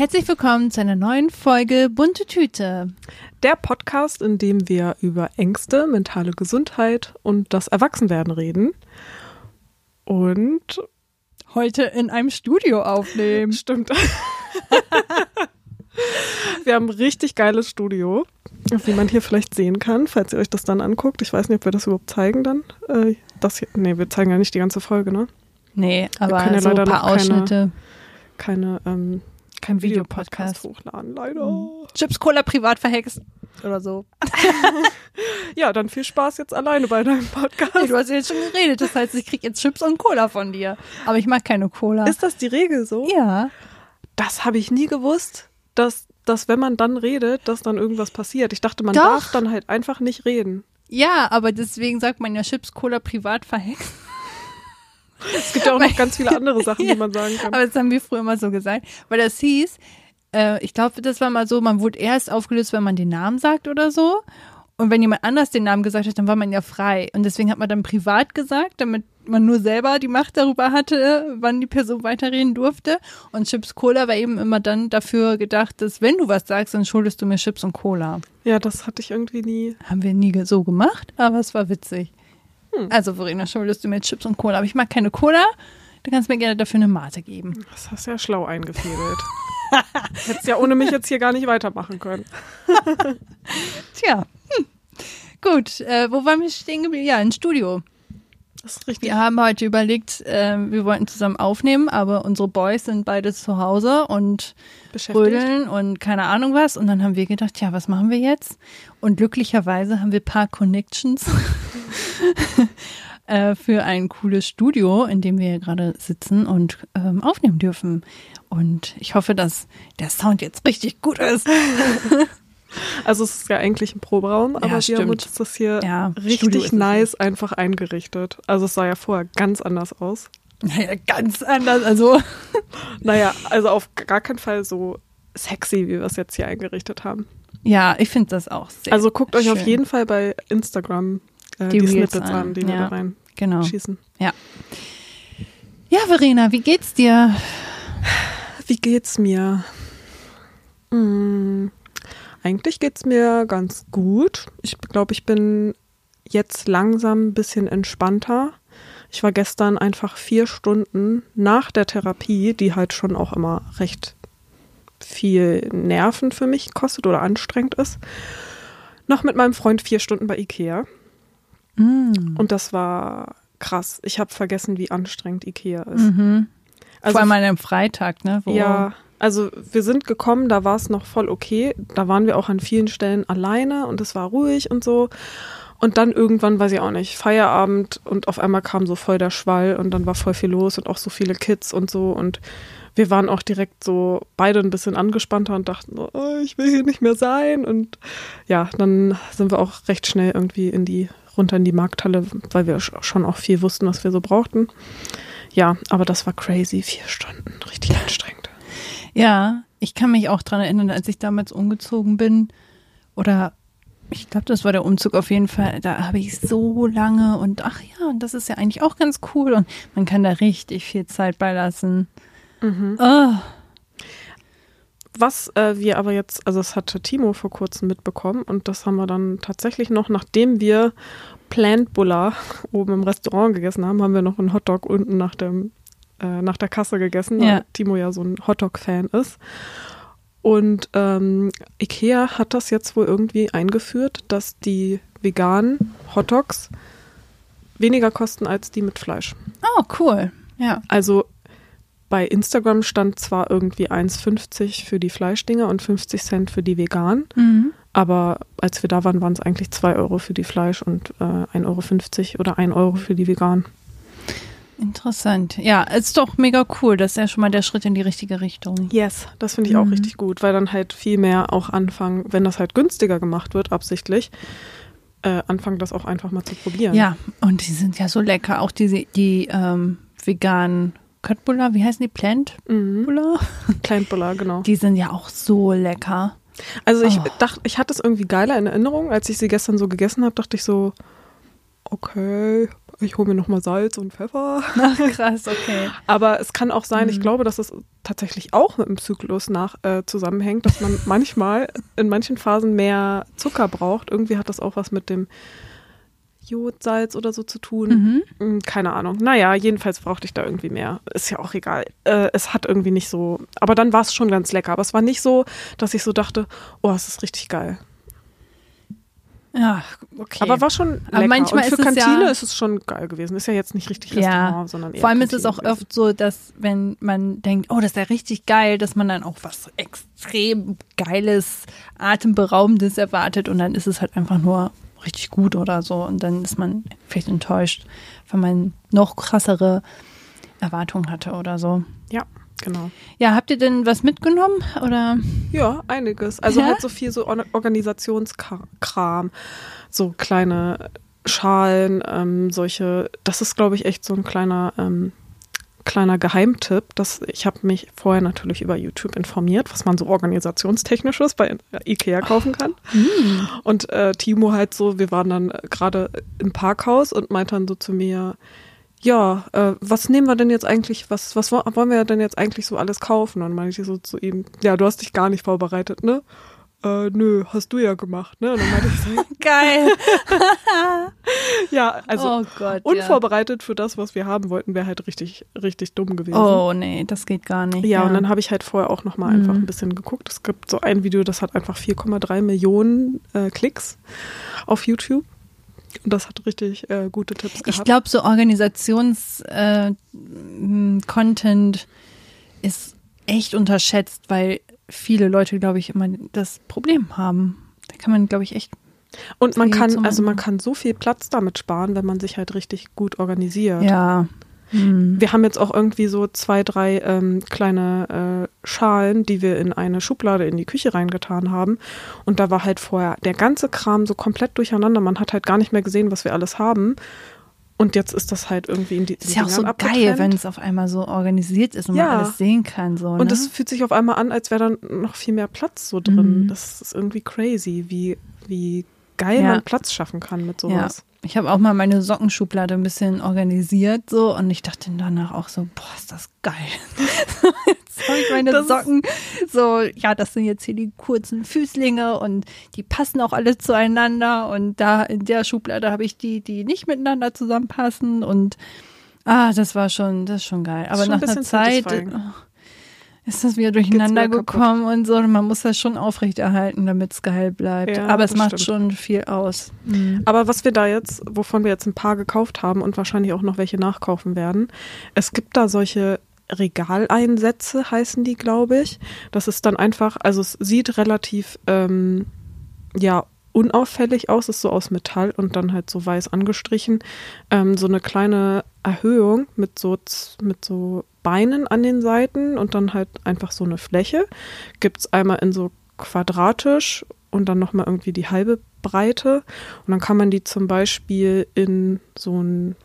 Herzlich willkommen zu einer neuen Folge Bunte Tüte. Der Podcast, in dem wir über Ängste, mentale Gesundheit und das Erwachsenwerden reden. Und heute in einem Studio aufnehmen. Stimmt. wir haben ein richtig geiles Studio, wie man hier vielleicht sehen kann, falls ihr euch das dann anguckt. Ich weiß nicht, ob wir das überhaupt zeigen dann. Äh, das hier, nee, wir zeigen ja nicht die ganze Folge, ne? Nee, aber ja so ein paar Ausschnitte. Keine, ähm, kein Videopodcast hochladen, leider. Mhm. Chips Cola privat verhext oder so. ja, dann viel Spaß jetzt alleine bei deinem Podcast. Hey, du hast ja jetzt schon geredet, das heißt, ich krieg jetzt Chips und Cola von dir. Aber ich mag keine Cola. Ist das die Regel so? Ja. Das habe ich nie gewusst, dass, dass wenn man dann redet, dass dann irgendwas passiert. Ich dachte, man Doch. darf dann halt einfach nicht reden. Ja, aber deswegen sagt man ja Chips Cola privat verhext. Es gibt ja auch noch ganz viele andere Sachen, ja, die man sagen kann. Aber das haben wir früher immer so gesagt, weil das hieß, äh, ich glaube, das war mal so, man wurde erst aufgelöst, wenn man den Namen sagt oder so. Und wenn jemand anders den Namen gesagt hat, dann war man ja frei. Und deswegen hat man dann privat gesagt, damit man nur selber die Macht darüber hatte, wann die Person weiterreden durfte. Und Chips Cola war eben immer dann dafür gedacht, dass wenn du was sagst, dann schuldest du mir Chips und Cola. Ja, das hatte ich irgendwie nie. Haben wir nie so gemacht, aber es war witzig. Hm. Also, Verena, schuldest du mir Chips und Cola. Aber ich mag keine Cola. Du kannst mir gerne dafür eine Mate geben. Das hast du ja schlau eingefädelt. Hättest ja ohne mich jetzt hier gar nicht weitermachen können. Tja, hm. gut. Äh, wo waren wir stehen geblieben? Ja, im Studio. Das ist richtig. Wir haben heute überlegt, äh, wir wollten zusammen aufnehmen, aber unsere Boys sind beide zu Hause und brödeln und keine Ahnung was. Und dann haben wir gedacht, ja, was machen wir jetzt? Und glücklicherweise haben wir ein paar Connections äh, für ein cooles Studio, in dem wir gerade sitzen und ähm, aufnehmen dürfen. Und ich hoffe, dass der Sound jetzt richtig gut ist. Also es ist ja eigentlich ein Proberaum, aber ja, wir haben uns das hier ja, richtig nice einfach eingerichtet. Also es sah ja vorher ganz anders aus. Naja, ganz anders. Also. naja, also auf gar keinen Fall so sexy, wie wir es jetzt hier eingerichtet haben. Ja, ich finde das auch sehr Also guckt euch auf jeden Fall bei Instagram äh, die, die Snippets an, an die ja, wir da rein genau. schießen. Ja. Ja, Verena, wie geht's dir? Wie geht's mir? Hm, eigentlich geht es mir ganz gut. Ich glaube, ich bin jetzt langsam ein bisschen entspannter. Ich war gestern einfach vier Stunden nach der Therapie, die halt schon auch immer recht viel Nerven für mich kostet oder anstrengend ist, noch mit meinem Freund vier Stunden bei Ikea. Mm. Und das war krass. Ich habe vergessen, wie anstrengend Ikea ist. Mhm. Also, Vor allem an einem Freitag, ne? Wo ja, also wir sind gekommen, da war es noch voll okay. Da waren wir auch an vielen Stellen alleine und es war ruhig und so. Und dann irgendwann, weiß ich auch nicht, Feierabend und auf einmal kam so voll der Schwall und dann war voll viel los und auch so viele Kids und so. Und wir waren auch direkt so beide ein bisschen angespannter und dachten so, oh, ich will hier nicht mehr sein. Und ja, dann sind wir auch recht schnell irgendwie in die, runter in die Markthalle, weil wir schon auch viel wussten, was wir so brauchten. Ja, aber das war crazy, vier Stunden, richtig anstrengend. Ja, ich kann mich auch dran erinnern, als ich damals umgezogen bin oder ich glaube, das war der Umzug auf jeden Fall. Da habe ich so lange und ach ja, und das ist ja eigentlich auch ganz cool und man kann da richtig viel Zeit beilassen. Mhm. Oh. Was äh, wir aber jetzt, also das hatte Timo vor kurzem mitbekommen und das haben wir dann tatsächlich noch, nachdem wir Plant Bulla oben im Restaurant gegessen haben, haben wir noch einen Hotdog unten nach dem äh, nach der Kasse gegessen, ja. weil Timo ja so ein Hotdog-Fan ist. Und ähm, Ikea hat das jetzt wohl irgendwie eingeführt, dass die veganen Hotdogs weniger kosten als die mit Fleisch. Oh, cool. Ja. Also bei Instagram stand zwar irgendwie 1,50 für die Fleischdinger und 50 Cent für die veganen, mhm. aber als wir da waren, waren es eigentlich 2 Euro für die Fleisch und äh, 1,50 Euro oder 1 Euro für die veganen. Interessant. Ja, ist doch mega cool. Das ist ja schon mal der Schritt in die richtige Richtung. Yes, das finde ich mhm. auch richtig gut, weil dann halt viel mehr auch anfangen, wenn das halt günstiger gemacht wird, absichtlich, äh, anfangen, das auch einfach mal zu probieren. Ja, und die sind ja so lecker. Auch die, die ähm, veganen Köttbullar, wie heißen die? Plantbullar? Mhm. Plantbullar, genau. Die sind ja auch so lecker. Also ich oh. dachte, ich hatte es irgendwie geiler in Erinnerung, als ich sie gestern so gegessen habe, dachte ich so, okay, ich hole mir nochmal Salz und Pfeffer. Ach, krass, okay. Aber es kann auch sein, Mhm. ich glaube, dass es tatsächlich auch mit dem Zyklus nach äh, zusammenhängt, dass man manchmal in manchen Phasen mehr Zucker braucht. Irgendwie hat das auch was mit dem Jodsalz oder so zu tun. Mhm. Hm, Keine Ahnung. Naja, jedenfalls brauchte ich da irgendwie mehr. Ist ja auch egal. Äh, es hat irgendwie nicht so. Aber dann war es schon ganz lecker. Aber es war nicht so, dass ich so dachte, oh, es ist richtig geil. Ja, okay. Aber war schon lecker. Aber manchmal Und für ist Kantine ja- ist es schon geil gewesen. Ist ja jetzt nicht richtig Ja. Restaurant, sondern eher Vor allem ist es Kantine auch gewesen. oft so, dass wenn man denkt, oh, das ist ja richtig geil, dass man dann auch was extrem geiles, atemberaubendes erwartet und dann ist es halt einfach nur richtig gut oder so und dann ist man vielleicht enttäuscht, weil man noch krassere Erwartungen hatte oder so. Ja, genau. Ja, habt ihr denn was mitgenommen oder? Ja, einiges. Also Ja? halt so viel so Or- Organisationskram, so kleine Schalen, ähm, solche, das ist, glaube ich, echt so ein kleiner, ähm, kleiner Geheimtipp. Das, ich habe mich vorher natürlich über YouTube informiert, was man so organisationstechnisches bei Ikea kaufen kann. Und äh, Timo halt so, wir waren dann äh, gerade im Parkhaus und meinte dann so zu mir, ja, äh, was nehmen wir denn jetzt eigentlich, was, was wo- wollen wir denn jetzt eigentlich so alles kaufen? Und meinte ich so zu ihm, ja, du hast dich gar nicht vorbereitet, ne? Äh, nö, hast du ja gemacht, ne? Und dann meinte ich so, Geil. ja, also oh Gott. unvorbereitet für das, was wir haben wollten, wäre halt richtig, richtig dumm gewesen. Ja. Oh nee, das geht gar nicht. Ja, und dann habe ich halt vorher auch nochmal einfach Mhm. ein bisschen geguckt. Es gibt so ein Video, das hat einfach 4,3 Millionen äh, Klicks auf YouTube. Und das hat richtig äh, gute Tipps gehabt. Ich glaube, so Organisations-Content äh, ist echt unterschätzt, weil viele Leute, glaube ich, immer das Problem haben. Da kann man, glaube ich, echt. Und man kann, also man kann so viel Platz damit sparen, wenn man sich halt richtig gut organisiert. Ja. Hm. Wir haben jetzt auch irgendwie so zwei, drei ähm, kleine äh, Schalen, die wir in eine Schublade in die Küche reingetan haben. Und da war halt vorher der ganze Kram so komplett durcheinander. Man hat halt gar nicht mehr gesehen, was wir alles haben. Und jetzt ist das halt irgendwie in die Ist ja auch so Dingern geil, abgetrennt. wenn es auf einmal so organisiert ist und Ja. man alles sehen kann. So, Und ne? es fühlt sich auf einmal an, als wäre dann noch viel mehr Platz so drin. Mhm. Das ist irgendwie crazy, wie, wie geil Ja. man Platz schaffen kann mit sowas. Ich habe auch mal meine Sockenschublade ein bisschen organisiert so und ich dachte danach auch so, boah, ist das geil. jetzt habe ich meine Das Socken so, ja, das sind jetzt hier die kurzen Füßlinge und die passen auch alle zueinander und da in der Schublade habe ich die, die nicht miteinander zusammenpassen und ah, das war schon, das ist schon geil. Aber schon ein nach einer bisschen Zeit ist das wieder durcheinander gekommen und so. Und man muss das schon aufrechterhalten, damit es geil bleibt. Ja, Aber es macht stimmt. schon viel aus. Mhm. Aber was wir da jetzt, wovon wir jetzt ein paar gekauft haben und wahrscheinlich auch noch welche nachkaufen werden, es gibt da solche Regaleinsätze, heißen die, glaube ich. Das ist dann einfach, also es sieht relativ, ähm, ja, unauffällig aus, ist so aus Metall und dann halt so weiß angestrichen. Ähm, so eine kleine Erhöhung mit so, mit so Beinen an den Seiten und dann halt einfach so eine Fläche. Gibt es einmal in so quadratisch und dann nochmal irgendwie die halbe Breite. Und dann kann man die zum Beispiel in so ein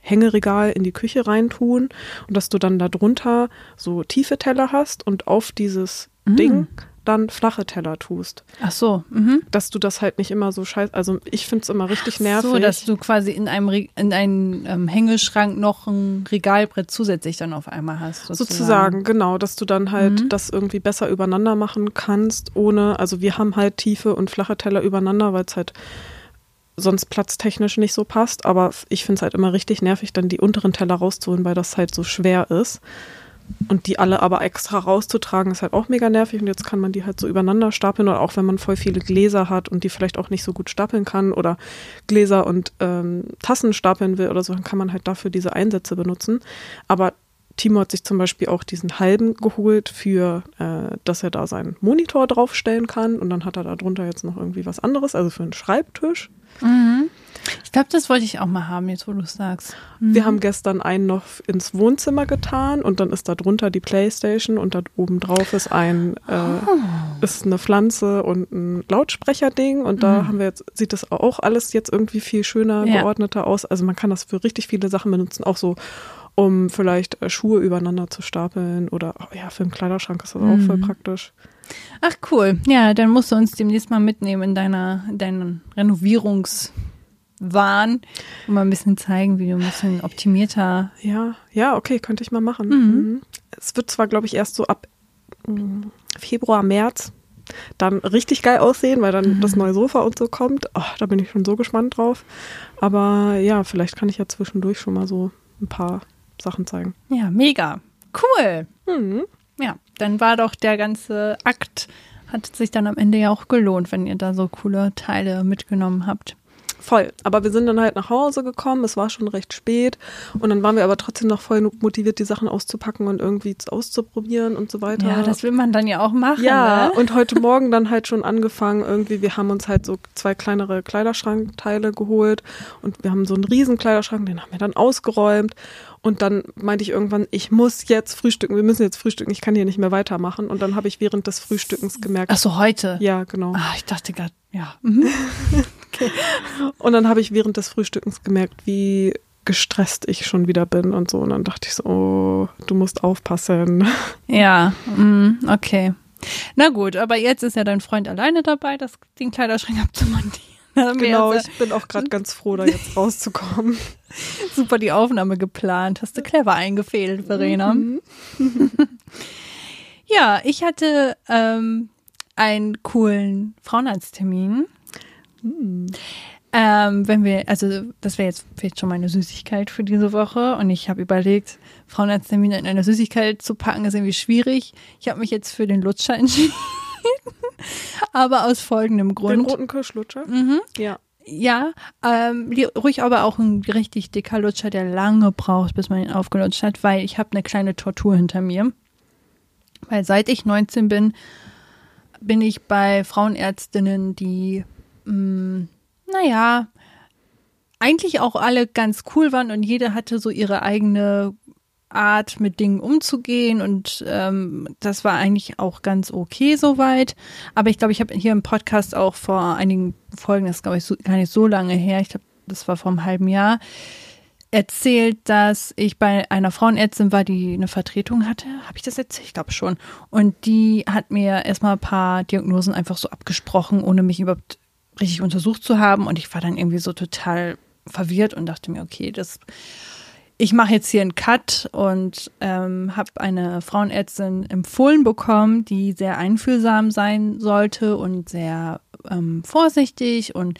Hängeregal in die Küche reintun und dass du dann da drunter so tiefe Teller hast und auf dieses Mhm. Ding dann flache Teller tust. Ach so, mhm. Dass du das halt nicht immer so scheiße, also ich finde es immer richtig nervig. So, dass du quasi in einem Re in einen ähm, Hängeschrank noch ein Regalbrett zusätzlich dann auf einmal hast. Sozusagen, genau, dass du dann halt Mhm. das irgendwie besser übereinander machen kannst, ohne, also wir haben halt tiefe und flache Teller übereinander, weil es halt sonst platztechnisch nicht so passt, aber ich finde es halt immer richtig nervig, dann die unteren Teller rauszuholen, weil das halt so schwer ist. Und die alle aber extra rauszutragen, ist halt auch mega nervig. Und jetzt kann man die halt so übereinander stapeln. Oder auch wenn man voll viele Gläser hat und die vielleicht auch nicht so gut stapeln kann oder Gläser und ähm, Tassen stapeln will oder so, dann kann man halt dafür diese Einsätze benutzen. Aber Timo hat sich zum Beispiel auch diesen halben geholt für, äh, dass er da seinen Monitor draufstellen kann. Und dann hat er da drunter jetzt noch irgendwie was anderes, also für einen Schreibtisch. Mhm. Ich glaube, das wollte ich auch mal haben, jetzt wo du es sagst. Mhm. Wir haben gestern einen noch ins Wohnzimmer getan und dann ist da drunter die Playstation und da oben drauf ist ein äh, Oh. ist eine Pflanze und ein Lautsprecherding und da Mhm. haben wir jetzt sieht das auch alles jetzt irgendwie viel schöner Ja. geordneter aus. Also man kann das für richtig viele Sachen benutzen, auch so um vielleicht äh, Schuhe übereinander zu stapeln oder oh ja für einen Kleiderschrank ist das auch voll Mhm. praktisch. Ach cool. Ja, dann musst du uns demnächst mal mitnehmen in deiner, in deinen Renovierungs, waren und mal ein bisschen zeigen, wie du ein bisschen optimierter. Ja, ja, okay, könnte ich mal machen. Mhm. Mhm. Es wird zwar, glaube ich, erst so ab mm, Februar, März dann richtig geil aussehen, weil dann das neue Sofa und so kommt. Oh, da bin ich schon so gespannt drauf. Aber ja, vielleicht kann ich ja zwischendurch schon mal so ein paar Sachen zeigen. Ja, mega. Cool. Mhm. Ja, dann war doch der ganze Akt, hat sich dann am Ende ja auch gelohnt, wenn ihr da so coole Teile mitgenommen habt. Voll. Aber wir sind dann halt nach Hause gekommen. Es war schon recht spät. Und dann waren wir aber trotzdem noch voll motiviert, die Sachen auszupacken und irgendwie auszuprobieren und so weiter. Ja, das will man dann ja auch machen. Ja, ne? und heute Morgen dann halt schon angefangen, irgendwie, wir haben uns halt so zwei kleinere Kleiderschrankteile geholt und wir haben so einen riesen Kleiderschrank, den haben wir dann ausgeräumt und dann meinte ich irgendwann, ich muss jetzt frühstücken, wir müssen jetzt frühstücken, ich kann hier nicht mehr weitermachen und dann habe ich während des Frühstückens gemerkt, Ach so, heute. ja, genau. Ah, ich dachte gerade, ja. Mhm. Und dann habe ich während des Frühstückens gemerkt, wie gestresst ich schon wieder bin und so und dann dachte ich so, oh, du musst aufpassen. Ja, mm, okay. Na gut, aber jetzt ist ja dein Freund alleine dabei, das, den Kleiderschrank abzumontieren. Genau, jetzt, ich bin auch gerade ganz froh, da jetzt rauszukommen. äh, super die Aufnahme geplant. Hast du clever eingefädelt, Verena. Mhm. Ja, ich hatte ähm, einen coolen Frauenarzttermin. Ähm, wenn wir, also das wäre jetzt vielleicht schon meine Süßigkeit für diese Woche und ich habe überlegt, Frauenarzttermine in eine Süßigkeit zu packen, ist irgendwie schwierig. Ich habe mich jetzt für den Lutscher entschieden, aber aus folgendem Den Grund. roten Kirschlutscher? Mhm. Ja. Ja, ähm, ruhig aber auch ein richtig dicker Lutscher, der lange braucht, bis man ihn aufgelutscht hat, weil ich habe eine kleine Tortur hinter mir. Weil seit ich 19 bin, bin ich bei Frauenärztinnen, die, mh, naja, eigentlich auch alle ganz cool waren und jede hatte so ihre eigene Art, mit Dingen umzugehen und ähm, das war eigentlich auch ganz okay soweit. Aber ich glaube, ich habe hier im Podcast auch vor einigen Folgen, das ist glaube ich so, gar nicht so lange her, ich glaube, das war vor einem halben Jahr, erzählt, dass ich bei einer Frauenärztin war, die eine Vertretung hatte. Habe ich das erzählt? Ich glaube schon. Und die hat mir erstmal ein paar Diagnosen einfach so abgesprochen, ohne mich überhaupt richtig untersucht zu haben. Und ich war dann irgendwie so total verwirrt und dachte mir, okay, das ich mache jetzt hier einen Cut und ähm, habe eine Frauenärztin empfohlen bekommen, die sehr einfühlsam sein sollte und sehr ähm, vorsichtig und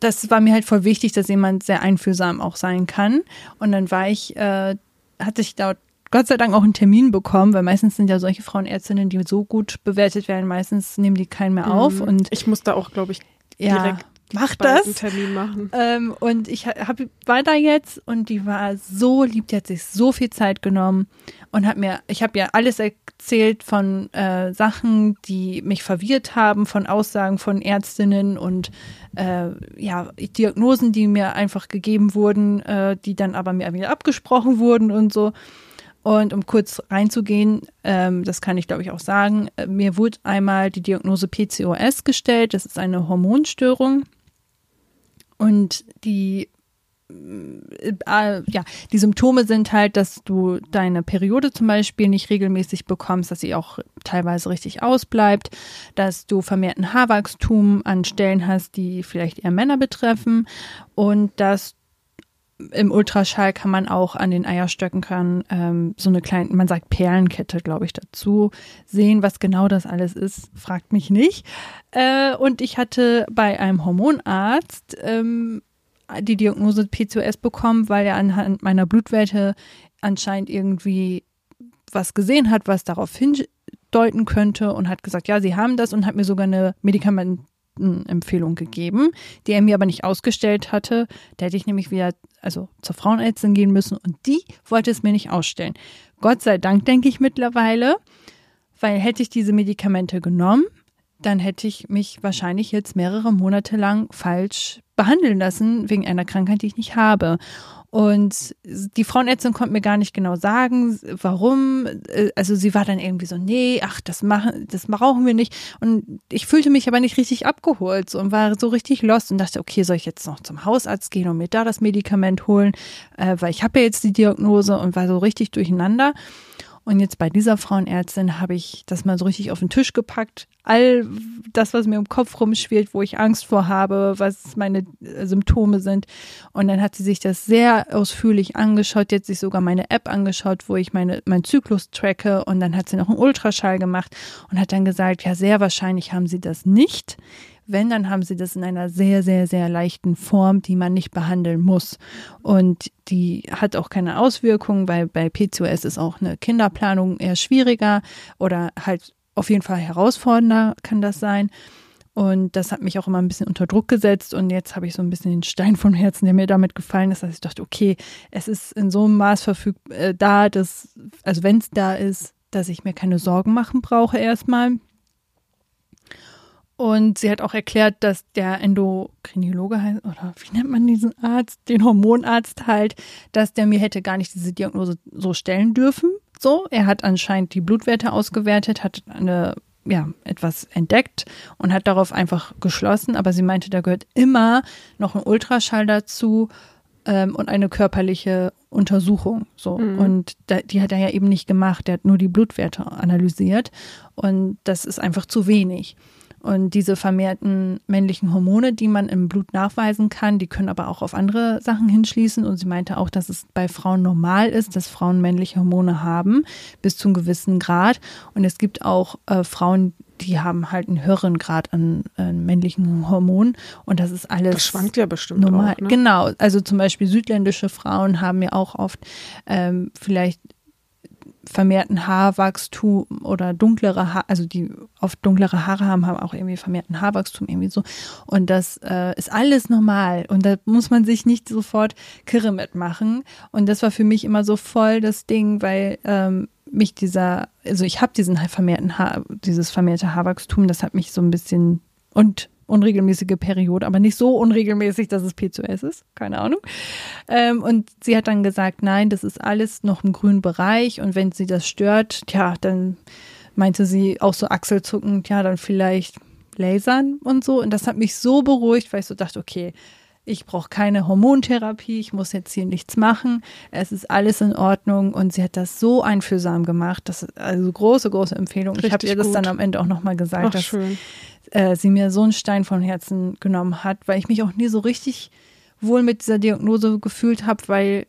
das war mir halt voll wichtig, dass jemand sehr einfühlsam auch sein kann. Und dann war ich, äh, hatte ich dort Gott sei Dank auch einen Termin bekommen, weil meistens sind ja solche Frauenärztinnen, die so gut bewertet werden, meistens nehmen die keinen mehr auf. Und Mhm. ich muss da auch, glaube ich, ja, direkt mach bald das. einen Termin machen. Ähm, und ich hab, war da jetzt und die war so lieb, die hat sich so viel Zeit genommen und hat mir, ich habe ja alles erzählt von äh, Sachen, die mich verwirrt haben, von Aussagen von Ärztinnen und äh, ja, Diagnosen, die mir einfach gegeben wurden, äh, die dann aber mir wieder abgesprochen wurden und so. Und um kurz reinzugehen, ähm, das kann ich glaube ich auch sagen, äh, mir wurde einmal die Diagnose PCOS gestellt. Das ist eine Hormonstörung. Und die, äh, ja, die Symptome sind halt, dass du deine Periode zum Beispiel nicht regelmäßig bekommst, dass sie auch teilweise richtig ausbleibt, dass du vermehrten Haarwachstum an Stellen hast, die vielleicht eher Männer betreffen und dass im Ultraschall kann man auch an den Eierstöcken ähm, so eine kleine, man sagt Perlenkette, glaube ich, dazu sehen, was genau das alles ist, fragt mich nicht. Äh, und ich hatte bei einem Hormonarzt ähm, die Diagnose PCOS bekommen, weil er anhand meiner Blutwerte anscheinend irgendwie was gesehen hat, was darauf hindeuten könnte und hat gesagt, ja, sie haben das und hat mir sogar eine Medikamentenempfehlung gegeben, die er mir aber nicht ausgestellt hatte. Da hätte ich nämlich wieder also zur Frauenärztin gehen müssen und die wollte es mir nicht ausstellen. Gott sei Dank denke ich mittlerweile, weil hätte ich diese Medikamente genommen, dann hätte ich mich wahrscheinlich jetzt mehrere Monate lang falsch behandeln lassen wegen einer Krankheit, die ich nicht habe. Und die Frauenärztin konnte mir gar nicht genau sagen, warum. Also sie war dann irgendwie so, nee, ach, das machen, das brauchen wir nicht. Und ich fühlte mich aber nicht richtig abgeholt und war so richtig lost und dachte, okay, soll ich jetzt noch zum Hausarzt gehen und mir da das Medikament holen, äh, weil ich habe ja jetzt die Diagnose und war so richtig durcheinander. Und jetzt bei dieser Frauenärztin habe ich das mal so richtig auf den Tisch gepackt. All das, was mir im Kopf rumschwirrt, wo ich Angst vor habe, was meine äh, Symptome sind. Und dann hat sie sich das sehr ausführlich angeschaut. Jetzt sich sogar meine App angeschaut, wo ich meine, meinen Zyklus tracke. Und dann hat sie noch einen Ultraschall gemacht und hat dann gesagt, ja, sehr wahrscheinlich haben sie das nicht. Wenn, dann haben sie das in einer sehr, sehr, sehr leichten Form, die man nicht behandeln muss. Und die hat auch keine Auswirkungen, weil bei PCOS ist auch eine Kinderplanung eher schwieriger oder halt auf jeden Fall herausfordernder kann das sein. Und das hat mich auch immer ein bisschen unter Druck gesetzt. Und jetzt habe ich so ein bisschen den Stein vom Herzen, der mir damit gefallen ist, dass ich dachte, okay, es ist in so einem Maß verfügbar äh, da, dass, also wenn es da ist, dass ich mir keine Sorgen machen brauche erstmal. Und sie hat auch erklärt, dass der Endokrinologe heißt, oder wie nennt man diesen Arzt, den Hormonarzt halt, dass der mir hätte gar nicht diese Diagnose so stellen dürfen. So, er hat anscheinend die Blutwerte ausgewertet, hat eine, ja, etwas entdeckt und hat darauf einfach geschlossen. Aber sie meinte, da gehört immer noch ein Ultraschall dazu ähm, und eine körperliche Untersuchung. So. Mhm. Und da, die hat er ja eben nicht gemacht. Der hat nur die Blutwerte analysiert. Und das ist einfach zu wenig. Und diese vermehrten männlichen Hormone, die man im Blut nachweisen kann, die können aber auch auf andere Sachen hinschließen. Und sie meinte auch, dass es bei Frauen normal ist, dass Frauen männliche Hormone haben, bis zu einem gewissen Grad. Und es gibt auch äh, Frauen, die haben halt einen höheren Grad an äh, männlichen Hormonen. Und das ist alles. Das schwankt ja bestimmt normal. Auch, ne? Genau. Also zum Beispiel südländische Frauen haben ja auch oft ähm, vielleicht vermehrten Haarwachstum oder dunklere Haare, also die oft dunklere Haare haben, haben auch irgendwie vermehrten Haarwachstum irgendwie so. Und das äh, ist alles normal und da muss man sich nicht sofort Kirre mitmachen. Und das war für mich immer so voll das Ding, weil ähm, mich dieser, also ich habe diesen vermehrten Haar, dieses vermehrte Haarwachstum, das hat mich so ein bisschen und unregelmäßige Periode, aber nicht so unregelmäßig, dass es P2S ist, keine Ahnung. Ähm, und sie hat dann gesagt, nein, das ist alles noch im grünen Bereich und wenn sie das stört, ja, dann meinte sie auch so achselzuckend, ja, dann vielleicht lasern und so. Und das hat mich so beruhigt, weil ich so dachte, okay, ich brauche keine Hormontherapie, ich muss jetzt hier nichts machen, es ist alles in Ordnung und sie hat das so einfühlsam gemacht, das ist also große, große Empfehlung. Richtig ich habe ihr das dann am Ende auch nochmal gesagt, Ach, dass schön äh, sie mir so einen Stein vom Herzen genommen hat, weil ich mich auch nie so richtig wohl mit dieser Diagnose gefühlt habe, weil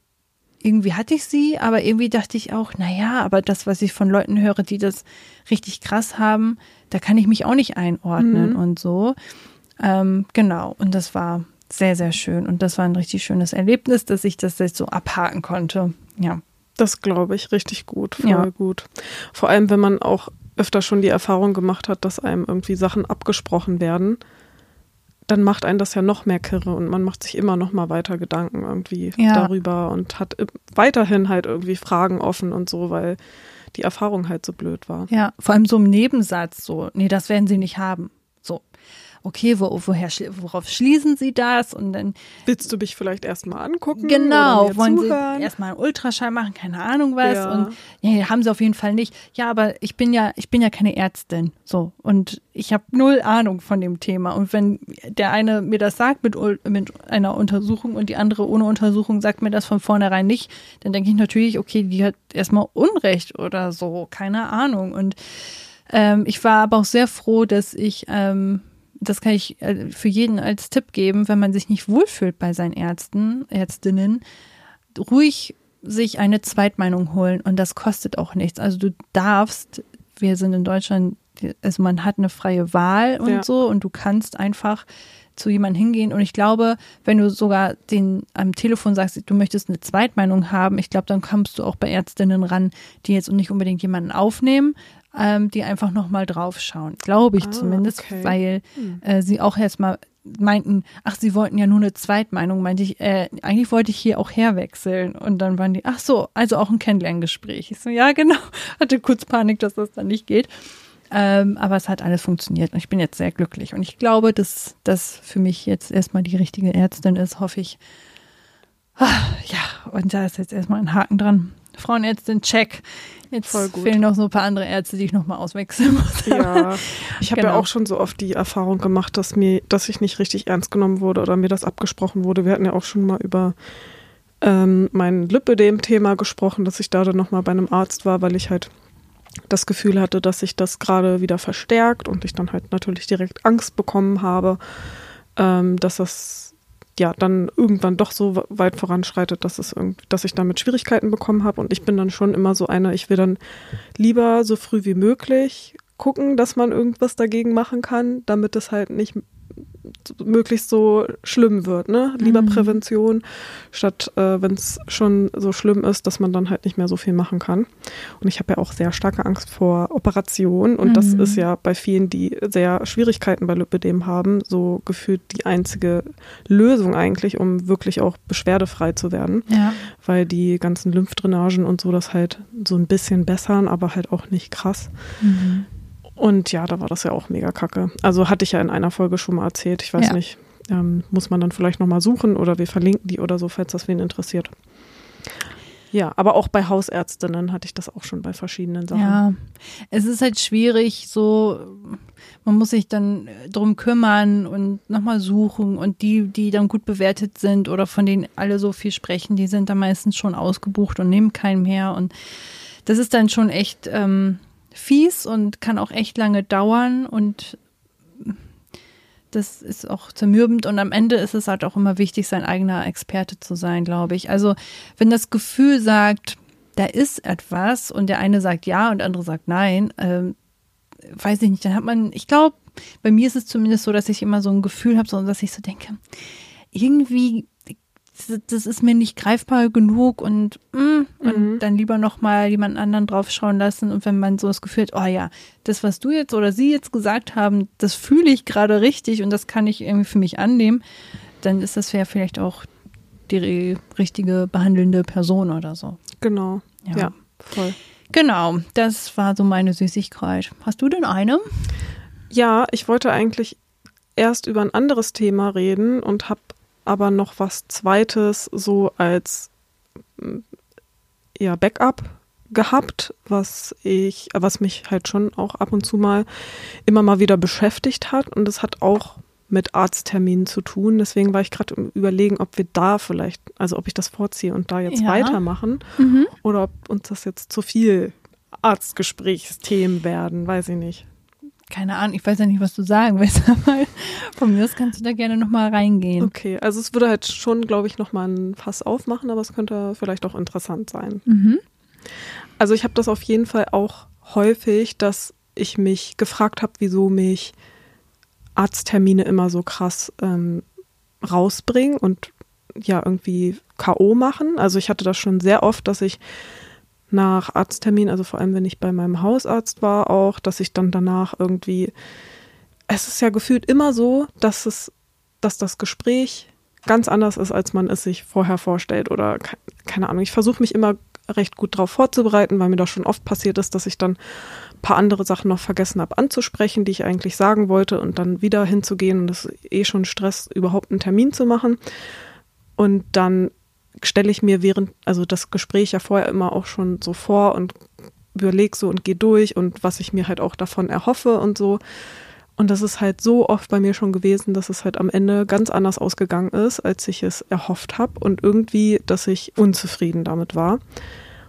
irgendwie hatte ich sie, aber irgendwie dachte ich auch, naja, aber das, was ich von Leuten höre, die das richtig krass haben, da kann ich mich auch nicht einordnen mhm. und so. Ähm, genau, und das war sehr, sehr schön. Und das war ein richtig schönes Erlebnis, dass ich das jetzt so abhaken konnte. Ja. Das glaube ich richtig gut, voll ja. gut. Vor allem, wenn man auch öfter schon die Erfahrung gemacht hat, dass einem irgendwie Sachen abgesprochen werden, dann macht einen das ja noch mehr kirre und man macht sich immer noch mal weiter Gedanken irgendwie ja. darüber und hat weiterhin halt irgendwie Fragen offen und so, weil die Erfahrung halt so blöd war. Ja, vor allem so im Nebensatz so, nee, das werden sie nicht haben okay, wo, woher, worauf schließen Sie das? Und dann. Willst du mich vielleicht erstmal angucken? Genau, wollen zuhören? Sie erstmal einen Ultraschall machen, keine Ahnung was. Ja. Und ja, haben sie auf jeden Fall nicht. Ja, aber ich bin ja, ich bin ja keine Ärztin. So. Und ich habe null Ahnung von dem Thema. Und wenn der eine mir das sagt mit, mit einer Untersuchung und die andere ohne Untersuchung sagt mir das von vornherein nicht, dann denke ich natürlich, okay, die hat erstmal Unrecht oder so. Keine Ahnung. Und ähm, ich war aber auch sehr froh, dass ich ähm, das kann ich äh, für jeden als Tipp geben, wenn man sich nicht wohlfühlt bei seinen Ärzten, Ärztinnen, ruhig sich eine Zweitmeinung holen und das kostet auch nichts. Also du darfst, wir sind in Deutschland, also man hat eine freie Wahl und ja. so und du kannst einfach zu jemandem hingehen und ich glaube, wenn du sogar den am Telefon sagst, du möchtest eine Zweitmeinung haben, ich glaube, dann kommst du auch bei Ärztinnen ran, die jetzt nicht unbedingt jemanden aufnehmen, ähm, die einfach nochmal draufschauen. Glaube ich ah, zumindest, okay. weil hm. äh, sie auch erstmal meinten, ach, sie wollten ja nur eine Zweitmeinung, meinte ich, äh, eigentlich wollte ich hier auch herwechseln. Und dann waren die, ach so, also auch ein Kennenlerngespräch. Ich so, ja, genau. Hatte kurz Panik, dass das dann nicht geht. Ähm, aber es hat alles funktioniert und ich bin jetzt sehr glücklich. Und ich glaube, dass das für mich jetzt erstmal die richtige Ärztin ist, hoffe ich. Ah, ja, und da ist jetzt erstmal ein Haken dran. Frauenärztin, check. Jetzt fehlen noch so ein paar andere Ärzte, die ich nochmal auswechseln muss. Ja, ich habe genau. ja auch schon so oft die Erfahrung gemacht, dass mir, dass ich nicht richtig ernst genommen wurde oder mir das abgesprochen wurde. Wir hatten ja auch schon mal über ähm, mein Lipödem-Thema gesprochen, dass ich da dann nochmal bei einem Arzt war, weil ich halt das Gefühl hatte, dass sich das gerade wieder verstärkt und ich dann halt natürlich direkt Angst bekommen habe, ähm, dass das ja dann irgendwann doch so weit voranschreitet, dass es dass ich damit Schwierigkeiten bekommen habe. Und ich bin dann schon immer so eine, ich will dann lieber so früh wie möglich gucken, dass man irgendwas dagegen machen kann, damit es halt nicht möglichst so schlimm wird, ne? Lieber mhm. Prävention, statt äh, wenn es schon so schlimm ist, dass man dann halt nicht mehr so viel machen kann. Und ich habe ja auch sehr starke Angst vor Operationen und mhm. das ist ja bei vielen, die sehr Schwierigkeiten bei Lipödem haben, so gefühlt die einzige Lösung eigentlich, um wirklich auch beschwerdefrei zu werden. Ja. Weil die ganzen Lymphdrainagen und so das halt so ein bisschen bessern, aber halt auch nicht krass. Mhm. Und ja, da war das ja auch mega kacke. Also hatte ich ja in einer Folge schon mal erzählt. Ich weiß ja. nicht, ähm, muss man dann vielleicht nochmal suchen oder wir verlinken die oder so, falls das wen interessiert. Ja, aber auch bei Hausärztinnen hatte ich das auch schon bei verschiedenen Sachen. Ja, es ist halt schwierig, so, man muss sich dann drum kümmern und nochmal suchen und die, die dann gut bewertet sind oder von denen alle so viel sprechen, die sind dann meistens schon ausgebucht und nehmen keinen mehr und das ist dann schon echt, ähm, fies und kann auch echt lange dauern und das ist auch zermürbend und am Ende ist es halt auch immer wichtig, sein eigener Experte zu sein, glaube ich. Also wenn das Gefühl sagt, da ist etwas und der eine sagt ja und der andere sagt nein, äh, weiß ich nicht, dann hat man, ich glaube, bei mir ist es zumindest so, dass ich immer so ein Gefühl habe, so, dass ich so denke, irgendwie das ist mir nicht greifbar genug und, mm, und mhm. dann lieber nochmal jemand anderen drauf schauen lassen. Und wenn man so das Gefühl hat, oh ja, das, was du jetzt oder sie jetzt gesagt haben, das fühle ich gerade richtig und das kann ich irgendwie für mich annehmen, dann ist das ja vielleicht auch die richtige behandelnde Person oder so. Genau. Ja, ja voll. Genau, das war so meine Süßigkeit. Hast du denn eine? Ja, ich wollte eigentlich erst über ein anderes Thema reden und habe aber noch was Zweites so als mm, ja, Backup gehabt, was ich, was mich halt schon auch ab und zu mal immer mal wieder beschäftigt hat. Und es hat auch mit Arztterminen zu tun. Deswegen war ich gerade überlegen, ob wir da vielleicht, also ob ich das vorziehe und da jetzt ja. weitermachen mhm. oder ob uns das jetzt zu viel Arztgesprächsthemen werden, weiß ich nicht keine Ahnung, ich weiß ja nicht, was du sagen willst, aber von mir aus kannst du da gerne nochmal reingehen. Okay, also es würde halt schon, glaube ich, nochmal ein Fass aufmachen, aber es könnte vielleicht auch interessant sein. Mhm. Also ich habe das auf jeden Fall auch häufig, dass ich mich gefragt habe, wieso mich Arzttermine immer so krass ähm, rausbringen und ja irgendwie K.O. machen. Also ich hatte das schon sehr oft, dass ich nach Arzttermin, also vor allem wenn ich bei meinem Hausarzt war, auch, dass ich dann danach irgendwie, es ist ja gefühlt immer so, dass es, dass das Gespräch ganz anders ist, als man es sich vorher vorstellt oder keine Ahnung. Ich versuche mich immer recht gut darauf vorzubereiten, weil mir das schon oft passiert ist, dass ich dann ein paar andere Sachen noch vergessen habe anzusprechen, die ich eigentlich sagen wollte und dann wieder hinzugehen und das ist eh schon Stress, überhaupt einen Termin zu machen. Und dann stelle ich mir während, also das Gespräch ja vorher immer auch schon so vor und überlege so und gehe durch und was ich mir halt auch davon erhoffe und so. Und das ist halt so oft bei mir schon gewesen, dass es halt am Ende ganz anders ausgegangen ist, als ich es erhofft habe und irgendwie, dass ich unzufrieden damit war.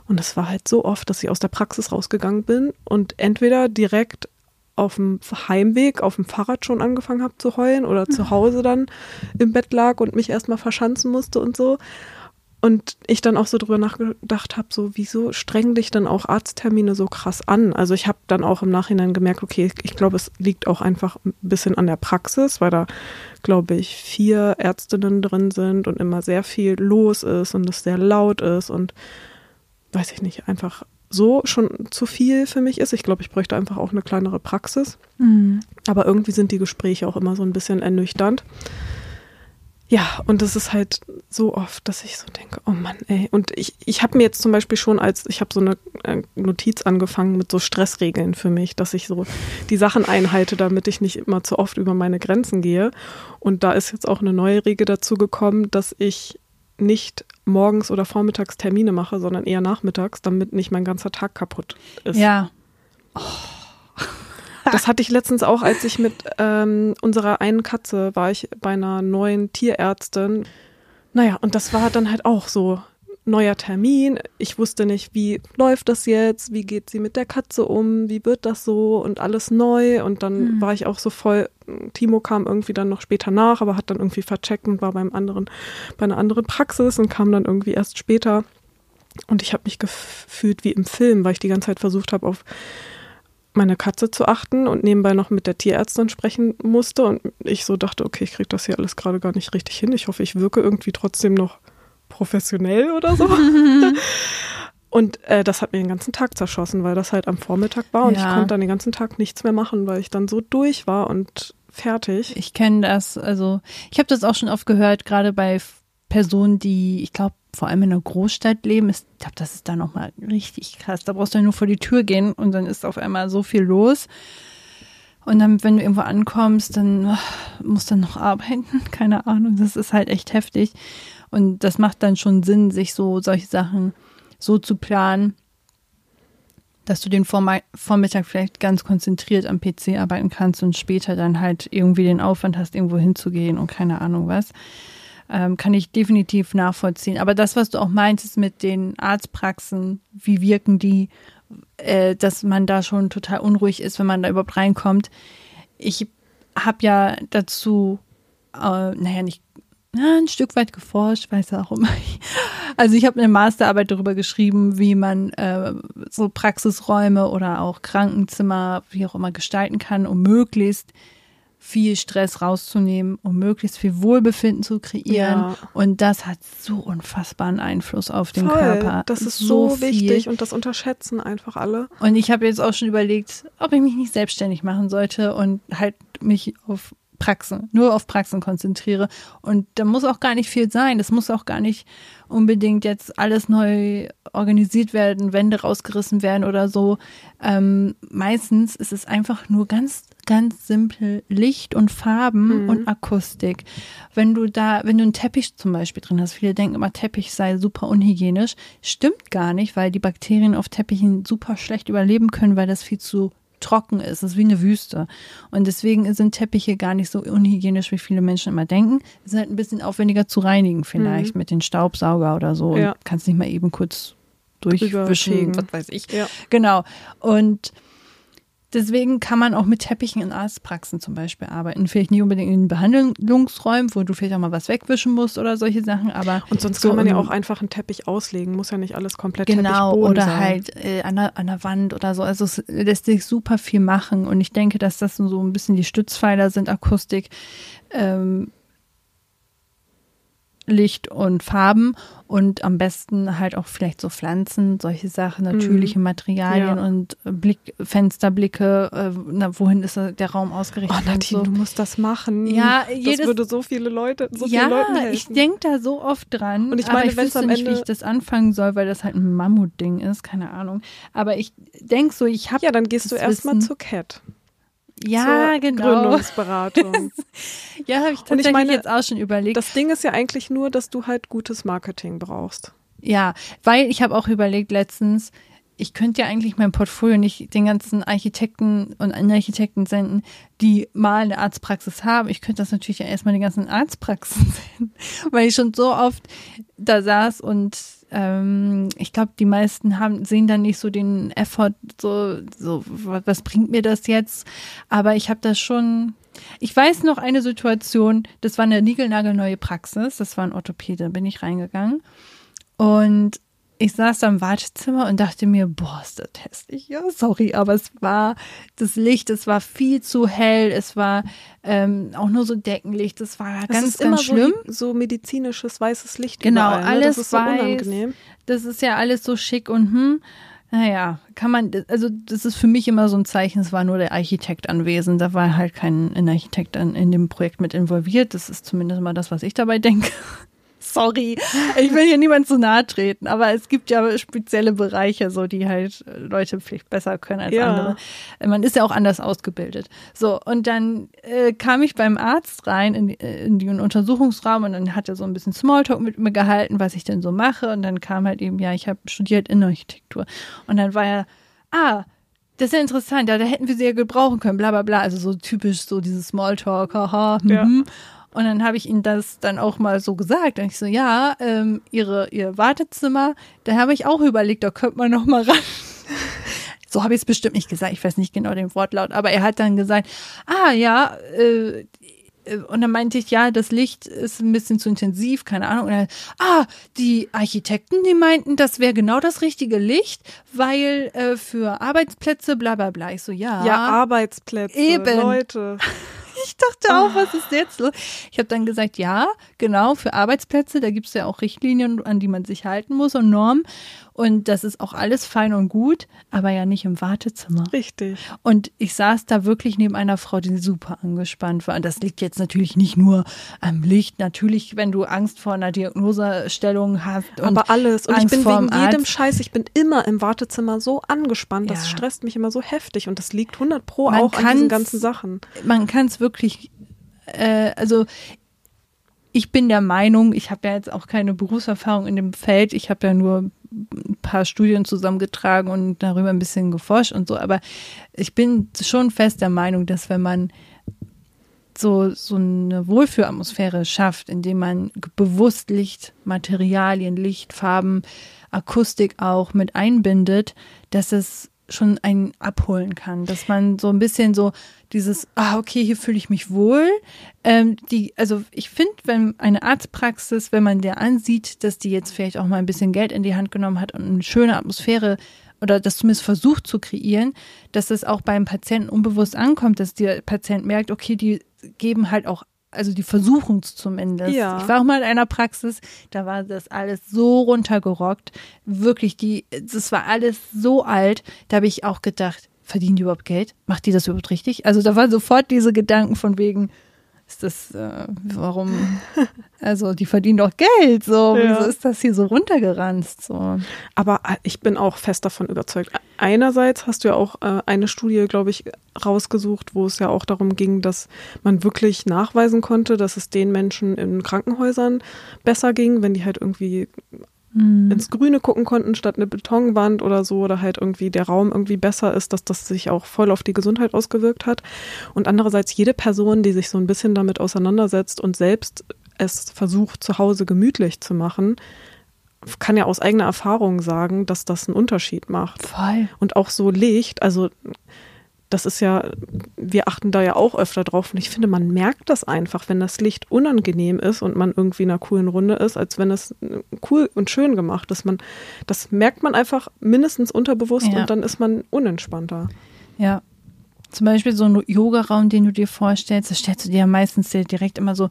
Und es war halt so oft, dass ich aus der Praxis rausgegangen bin und entweder direkt auf dem Heimweg auf dem Fahrrad schon angefangen habe zu heulen oder zu Hause dann im Bett lag und mich erstmal verschanzen musste und so. Und ich dann auch so drüber nachgedacht habe, so wieso strengen dich dann auch Arzttermine so krass an? Also ich habe dann auch im Nachhinein gemerkt, okay, ich glaube, es liegt auch einfach ein bisschen an der Praxis, weil da, glaube ich, vier Ärztinnen drin sind und immer sehr viel los ist und es sehr laut ist und weiß ich nicht, einfach so schon zu viel für mich ist. Ich glaube, ich bräuchte einfach auch eine kleinere Praxis. Mhm. Aber irgendwie sind die Gespräche auch immer so ein bisschen ernüchternd. Ja, und das ist halt so oft, dass ich so denke, oh Mann, ey. Und ich, ich habe mir jetzt zum Beispiel schon als, ich habe so eine äh, Notiz angefangen mit so Stressregeln für mich, dass ich so die Sachen einhalte, damit ich nicht immer zu oft über meine Grenzen gehe. Und da ist jetzt auch eine neue Regel dazu gekommen, dass ich nicht morgens oder vormittags Termine mache, sondern eher nachmittags, damit nicht mein ganzer Tag kaputt ist. Ja. Oh. Das hatte ich letztens auch, als ich mit ähm, unserer einen Katze war ich bei einer neuen Tierärztin. Naja, und das war dann halt auch so neuer Termin. Ich wusste nicht, wie läuft das jetzt, wie geht sie mit der Katze um, wie wird das so und alles neu. Und dann Mhm. war ich auch so voll, Timo kam irgendwie dann noch später nach, aber hat dann irgendwie vercheckt und war beim anderen, bei einer anderen Praxis und kam dann irgendwie erst später. Und ich habe mich gefühlt wie im Film, weil ich die ganze Zeit versucht habe, auf meine Katze zu achten und nebenbei noch mit der Tierärztin sprechen musste. Und ich so dachte, okay, ich kriege das hier alles gerade gar nicht richtig hin. Ich hoffe, ich wirke irgendwie trotzdem noch professionell oder so. und äh, das hat mir den ganzen Tag zerschossen, weil das halt am Vormittag war und Ja. ich konnte dann den ganzen Tag nichts mehr machen, weil ich dann so durch war und fertig. Ich kenne das. Also ich habe das auch schon oft gehört, gerade bei Personen, die, ich glaube, vor allem in einer Großstadt leben. Ist, ich glaube, das ist da nochmal richtig krass. Da brauchst du ja nur vor die Tür gehen und dann ist auf einmal so viel los. Und dann, wenn du irgendwo ankommst, dann ach, musst du noch arbeiten. Keine Ahnung. Das ist halt echt heftig. Und das macht dann schon Sinn, sich so solche Sachen so zu planen, dass du den Vormittag vielleicht ganz konzentriert am PC arbeiten kannst und später dann halt irgendwie den Aufwand hast, irgendwo hinzugehen und keine Ahnung was. Ähm, kann ich definitiv nachvollziehen. Aber das, was du auch meintest mit den Arztpraxen, wie wirken die, äh, dass man da schon total unruhig ist, wenn man da überhaupt reinkommt. Ich habe ja dazu, äh, naja, nicht na, ein Stück weit geforscht, weiß auch immer. Also ich habe eine Masterarbeit darüber geschrieben, wie man äh, so Praxisräume oder auch Krankenzimmer, wie auch immer, gestalten kann, um möglichst viel Stress rauszunehmen, um möglichst viel Wohlbefinden zu kreieren. Ja. Und das hat so unfassbaren Einfluss auf den Voll, Körper. das ist so, viel. wichtig und das unterschätzen einfach alle. Und ich habe jetzt auch schon überlegt, ob ich mich nicht selbstständig machen sollte und halt mich auf Praxen, nur auf Praxen konzentriere. Und da muss auch gar nicht viel sein. Das muss auch gar nicht unbedingt jetzt alles neu organisiert werden, Wände rausgerissen werden oder so. Ähm, meistens ist es einfach nur ganz, ganz simpel Licht und Farben Mhm. und Akustik. Wenn du da, wenn du einen Teppich zum Beispiel drin hast, viele denken immer, Teppich sei super unhygienisch. Stimmt gar nicht, weil die Bakterien auf Teppichen super schlecht überleben können, weil das viel zu trocken ist. Es ist wie eine Wüste. Und deswegen sind Teppiche gar nicht so unhygienisch, wie viele Menschen immer denken. Sie sind halt ein bisschen aufwendiger zu reinigen, vielleicht mit den Staubsauger oder so. Ja. Und kannst nicht mal eben kurz durchwischen, was weiß ich. Ja. Genau. Und deswegen kann man auch mit Teppichen in Arztpraxen zum Beispiel arbeiten. Vielleicht nicht unbedingt in Behandlungsräumen, wo du vielleicht auch mal was wegwischen musst oder solche Sachen, aber Und sonst so kann man ja auch einfach einen Teppich auslegen, muss ja nicht alles komplett Genau, Teppichboden oder sein. halt äh, an, der, an der Wand oder so. Also es lässt sich super viel machen und ich denke, dass das so ein bisschen die Stützpfeiler sind, Akustik, ähm, Licht und Farben und am besten halt auch vielleicht so Pflanzen, solche Sachen, natürliche Materialien Mhm. Ja. und Blick, Fensterblicke, äh, na, wohin ist der Raum ausgerichtet? Oh, Nadine, so. du musst das machen. Ja, das jedes- würde so viele Leute, so vielen ja, Leuten helfen. ich denke da so oft dran. Und ich aber meine, ich wenn's wüsste nicht, wie ich das anfangen soll, weil das halt ein Mammutding ist, keine Ahnung. Aber ich denke so, ich habe ja, dann gehst du das erstmal zur CAT. Ja genau. Gründungsberatung. Ja, habe ich Und ich tatsächlich meine, jetzt auch schon überlegt. das Ding ist ja eigentlich nur, dass du halt gutes Marketing brauchst. Ja, weil ich habe auch überlegt letztens, ich könnte ja eigentlich mein Portfolio nicht den ganzen Architekten und Architekten senden, die mal eine Arztpraxis haben. Ich könnte das natürlich ja erstmal den ganzen Arztpraxen senden, weil ich schon so oft da saß und ähm, ich glaube, die meisten haben, sehen dann nicht so den Effort, so, so, wa- was bringt mir das jetzt? Aber ich habe das schon. Ich weiß noch eine Situation, das war eine niegelnagelneue Praxis, das war ein Orthopäde, bin ich reingegangen. Und ich saß da im Wartezimmer und dachte mir, boah, ist das hässlich. Ja, sorry, aber es war das Licht, es war viel zu hell, es war ähm, auch nur so Deckenlicht, es war Das ganz, ist immer ganz schlimm. So, so medizinisches weißes Licht Genau, überall, ne? alles Das ist so unangenehm. Das ist ja alles so schick und hm. Naja, kann man, also das ist für mich immer so ein Zeichen, es war nur der Architekt anwesend, da war halt kein ein Architekt an, in dem Projekt mit involviert. Das ist zumindest mal das, was ich dabei denke. Sorry, ich will hier niemand zu nahe treten, aber es gibt ja spezielle Bereiche, so die halt äh, Leute vielleicht besser können als Ja. andere. Äh, Man ist ja auch anders ausgebildet. So, und dann äh, kam ich beim Arzt rein in, äh, in den Untersuchungsraum und dann hat er so ein bisschen Smalltalk mit mir gehalten, was ich denn so mache. Und dann kam halt eben, ja, ich habe studiert Innenarchitektur. Und dann war er, ah, das ist ja interessant, ja, da hätten wir sie ja gebrauchen können, bla bla bla. Also so typisch so dieses Smalltalk, haha. Ja. Und dann habe ich ihnen das dann auch mal so gesagt. Und ich so, ja, ähm, ihre, ihr Wartezimmer, da habe ich auch überlegt, da könnte man noch mal ran. So habe ich es bestimmt nicht gesagt. Ich weiß nicht genau den Wortlaut, aber er hat dann gesagt, ah ja, äh, und dann meinte ich, ja, das Licht ist ein bisschen zu intensiv, keine Ahnung. Und dann, ah, die Architekten, die meinten, das wäre genau das richtige Licht, weil äh, für Arbeitsplätze, bla bla bla. Ich so, ja. Ja, Arbeitsplätze, Eben. Leute. Ich dachte auch, was ist jetzt los? Ich habe dann gesagt, ja, genau, für Arbeitsplätze, da gibt es ja auch Richtlinien, an die man sich halten muss und Normen. Und das ist auch alles fein und gut, aber ja nicht im Wartezimmer. Richtig. Und ich saß da wirklich neben einer Frau, die super angespannt war. Und das liegt jetzt natürlich nicht nur am Licht. Natürlich, wenn du Angst vor einer Diagnosestellung hast. Aber alles. Und Angst ich bin wegen jedem Arzt. Scheiß, ich bin immer im Wartezimmer so angespannt. Das Ja. stresst mich immer so heftig. Und das liegt 100 pro Man auch an diesen ganzen Sachen. man kann es wirklich, äh, also ich bin der Meinung, ich habe ja jetzt auch keine Berufserfahrung in dem Feld, ich habe ja nur ein paar Studien zusammengetragen und darüber ein bisschen geforscht und so, aber ich bin schon fest der Meinung, dass wenn man so, so eine Wohlfühlatmosphäre schafft, indem man bewusst Licht, Materialien, Licht, Farben, Akustik auch mit einbindet, dass es schon einen abholen kann, dass man so ein bisschen so dieses, ah, okay, hier fühle ich mich wohl. Ähm, die, also ich finde, wenn eine Arztpraxis, wenn man der ansieht, dass die jetzt vielleicht auch mal ein bisschen Geld in die Hand genommen hat und eine schöne Atmosphäre oder das zumindest versucht zu kreieren, dass es auch beim Patienten unbewusst ankommt, dass der Patient merkt, okay, die geben halt auch, also die versuchen es zumindest. Ja. Ich war auch mal in einer Praxis, da war das alles so runtergerockt. Wirklich, die, das war alles so alt. Da habe ich auch gedacht, verdienen die überhaupt Geld? Macht die das überhaupt richtig? Also da waren sofort diese Gedanken von wegen, ist das, äh, warum, also die verdienen doch Geld, so, Ja. wieso ist das hier so runtergeranzt, so. Aber äh, ich bin auch fest davon überzeugt. Einerseits hast du ja auch äh, eine Studie, glaube ich, rausgesucht, wo es ja auch darum ging, dass man wirklich nachweisen konnte, dass es den Menschen in Krankenhäusern besser ging, wenn die halt irgendwie ins Grüne gucken konnten statt eine Betonwand oder so oder halt irgendwie der Raum irgendwie besser ist, dass das sich auch voll auf die Gesundheit ausgewirkt hat. Und andererseits jede Person, die sich so ein bisschen damit auseinandersetzt und selbst es versucht, zu Hause gemütlich zu machen, kann ja aus eigener Erfahrung sagen, dass das einen Unterschied macht. Voll. Und auch so Licht, also das ist ja, wir achten da ja auch öfter drauf und ich finde, man merkt das einfach, wenn das Licht unangenehm ist und man irgendwie in einer coolen Runde ist, als wenn es cool und schön gemacht ist. Man, das merkt man einfach mindestens unterbewusst Ja. und dann ist man unentspannter. Ja. Zum Beispiel so ein Yoga-Raum, den du dir vorstellst, da stellst du dir ja meistens dir direkt immer so,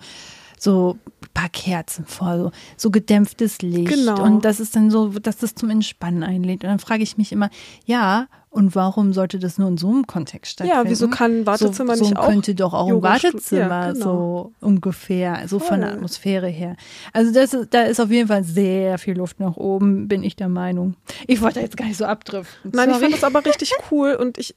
so ein paar Kerzen vor, so, so gedämpftes Licht. Genau. Und das ist dann so, dass das zum Entspannen einlädt. Und dann frage ich mich immer, ja, und warum sollte das nur in so einem Kontext stattfinden? Ja, wieso kann ein Wartezimmer so, so nicht auch könnte doch auch ein Wartezimmer Ja, genau. so ungefähr, so von der Voll. Atmosphäre her. Also das da ist auf jeden Fall sehr viel Luft nach oben, bin ich der Meinung. Ich wollte jetzt gar nicht so abdriften. Nein, ich Sorry. fand das aber richtig cool und ich,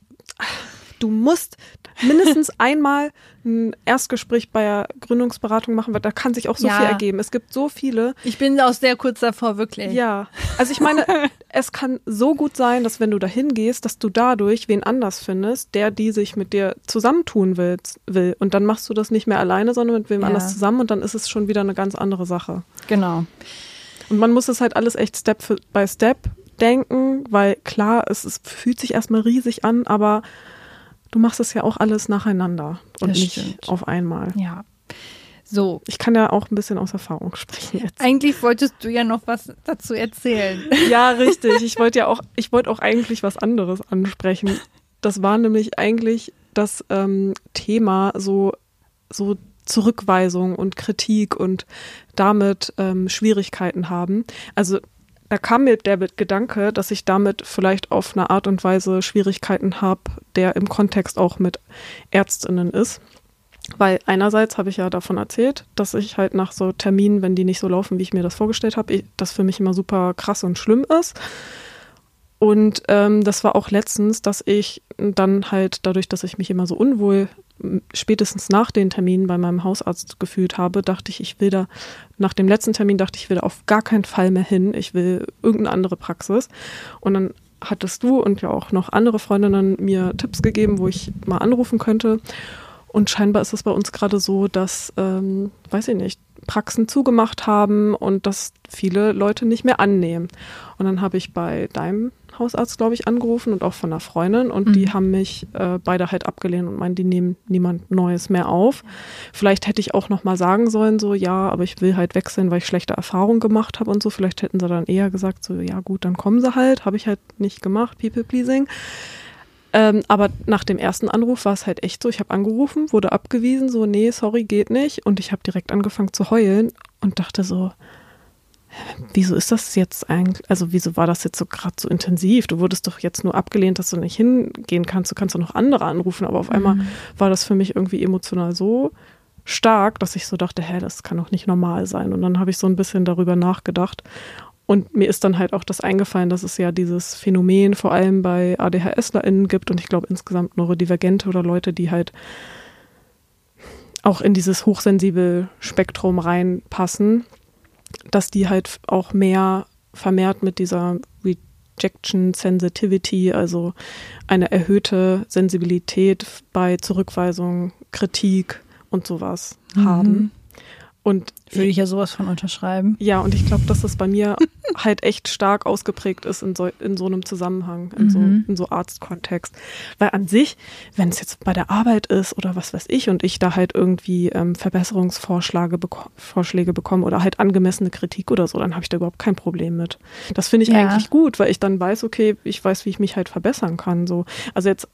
du musst mindestens einmal ein Erstgespräch bei der Gründungsberatung machen, weil da kann sich auch so Ja. viel ergeben. Es gibt so viele. Ich bin auch sehr kurz davor, wirklich. Ja, also ich meine, es kann so gut sein, dass wenn du dahin gehst, dass du dadurch wen anders findest, der die sich mit dir zusammentun will, will. Und dann machst du das nicht mehr alleine, sondern mit wem Ja. anders zusammen und dann ist es schon wieder eine ganz andere Sache. Genau. Und man muss es halt alles echt Step by Step denken, weil klar, es, es fühlt sich erstmal riesig an, aber du machst es ja auch alles nacheinander und Das nicht stimmt. auf einmal. Ja. So. Ich kann ja auch ein bisschen aus Erfahrung sprechen jetzt. Eigentlich wolltest du ja noch was dazu erzählen. Ja, richtig. Ich wollte ja auch, ich wollte auch eigentlich was anderes ansprechen. Das war nämlich eigentlich das ähm, Thema so, so Zurückweisung und Kritik und damit ähm, Schwierigkeiten haben. Also da kam mir der Gedanke, dass ich damit vielleicht auf eine Art und Weise Schwierigkeiten habe, der im Kontext auch mit Ärztinnen ist. Weil einerseits habe ich ja davon erzählt, dass ich halt nach so Terminen, wenn die nicht so laufen, wie ich mir das vorgestellt habe, das für mich immer super krass und schlimm ist. Und ähm, das war auch letztens, dass ich dann halt dadurch, dass ich mich immer so unwohl spätestens nach den Terminen bei meinem Hausarzt gefühlt habe, dachte ich, ich will da, nach dem letzten Termin dachte ich, ich will da auf gar keinen Fall mehr hin. Ich will irgendeine andere Praxis. Und dann hattest du und ja auch noch andere Freundinnen mir Tipps gegeben, wo ich mal anrufen könnte. Und scheinbar ist es bei uns gerade so, dass, ähm, weiß ich nicht, Praxen zugemacht haben und dass viele Leute nicht mehr annehmen. Und dann habe ich bei deinem Hausarzt, glaube ich, angerufen und auch von einer Freundin und mhm. die haben mich äh, beide halt abgelehnt und meinen, die nehmen niemand Neues mehr auf. Vielleicht hätte ich auch noch mal sagen sollen, so ja, aber ich will halt wechseln, weil ich schlechte Erfahrungen gemacht habe und so. Vielleicht hätten sie dann eher gesagt, so ja gut, dann kommen sie halt. Habe ich halt nicht gemacht, People Pleasing. Ähm, aber nach dem ersten Anruf war es halt echt so, ich habe angerufen, wurde abgewiesen, so, nee, sorry, geht nicht. Und ich habe direkt angefangen zu heulen und dachte so, wieso ist das jetzt eigentlich, also wieso war das jetzt so gerade so intensiv? Du wurdest doch jetzt nur abgelehnt, dass du nicht hingehen kannst. Du kannst doch noch andere anrufen, aber auf einmal mhm. war das für mich irgendwie emotional so stark, dass ich so dachte, hä, das kann doch nicht normal sein. Und dann habe ich so ein bisschen darüber nachgedacht und mir ist dann halt auch das eingefallen, dass es ja dieses Phänomen vor allem bei ADHSlerInnen gibt und ich glaube insgesamt Neurodivergente oder Leute, die halt auch in dieses hochsensible Spektrum reinpassen, dass die halt auch mehr vermehrt mit dieser Rejection Sensitivity, also eine erhöhte Sensibilität bei Zurückweisung, Kritik und sowas mhm. haben. Und würde ich ja sowas von unterschreiben. Ja, und ich glaube, dass das bei mir halt echt stark ausgeprägt ist in so, in so einem Zusammenhang, in, mhm. so, in so Arztkontext. Weil an sich, wenn es jetzt bei der Arbeit ist oder was weiß ich und ich da halt irgendwie ähm, Verbesserungsvorschläge beko Vorschläge bekomme oder halt angemessene Kritik oder so, dann habe ich da überhaupt kein Problem mit. Das finde ich ja. eigentlich gut, weil ich dann weiß, okay, ich weiß, wie ich mich halt verbessern kann. So. Also jetzt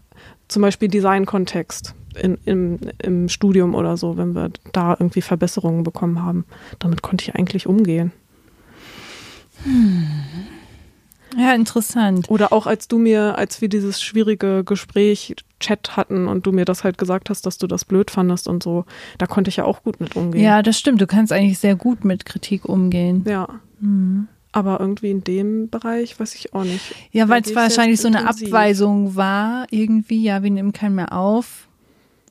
zum Beispiel Design-Kontext in, im, im Studium oder so, wenn wir da irgendwie Verbesserungen bekommen haben. Damit konnte ich eigentlich umgehen. Hm. Ja, interessant. Oder auch als du mir, als wir dieses schwierige Gespräch, Chat hatten und du mir das halt gesagt hast, dass du das blöd fandest und so, da konnte ich ja auch gut mit umgehen. Ja, das stimmt. Du kannst eigentlich sehr gut mit Kritik umgehen. Ja. Mhm. Aber irgendwie in dem Bereich weiß ich auch nicht. Ja, weil es wahrscheinlich so eine Abweisung war, irgendwie, ja, wir nehmen keinen mehr auf.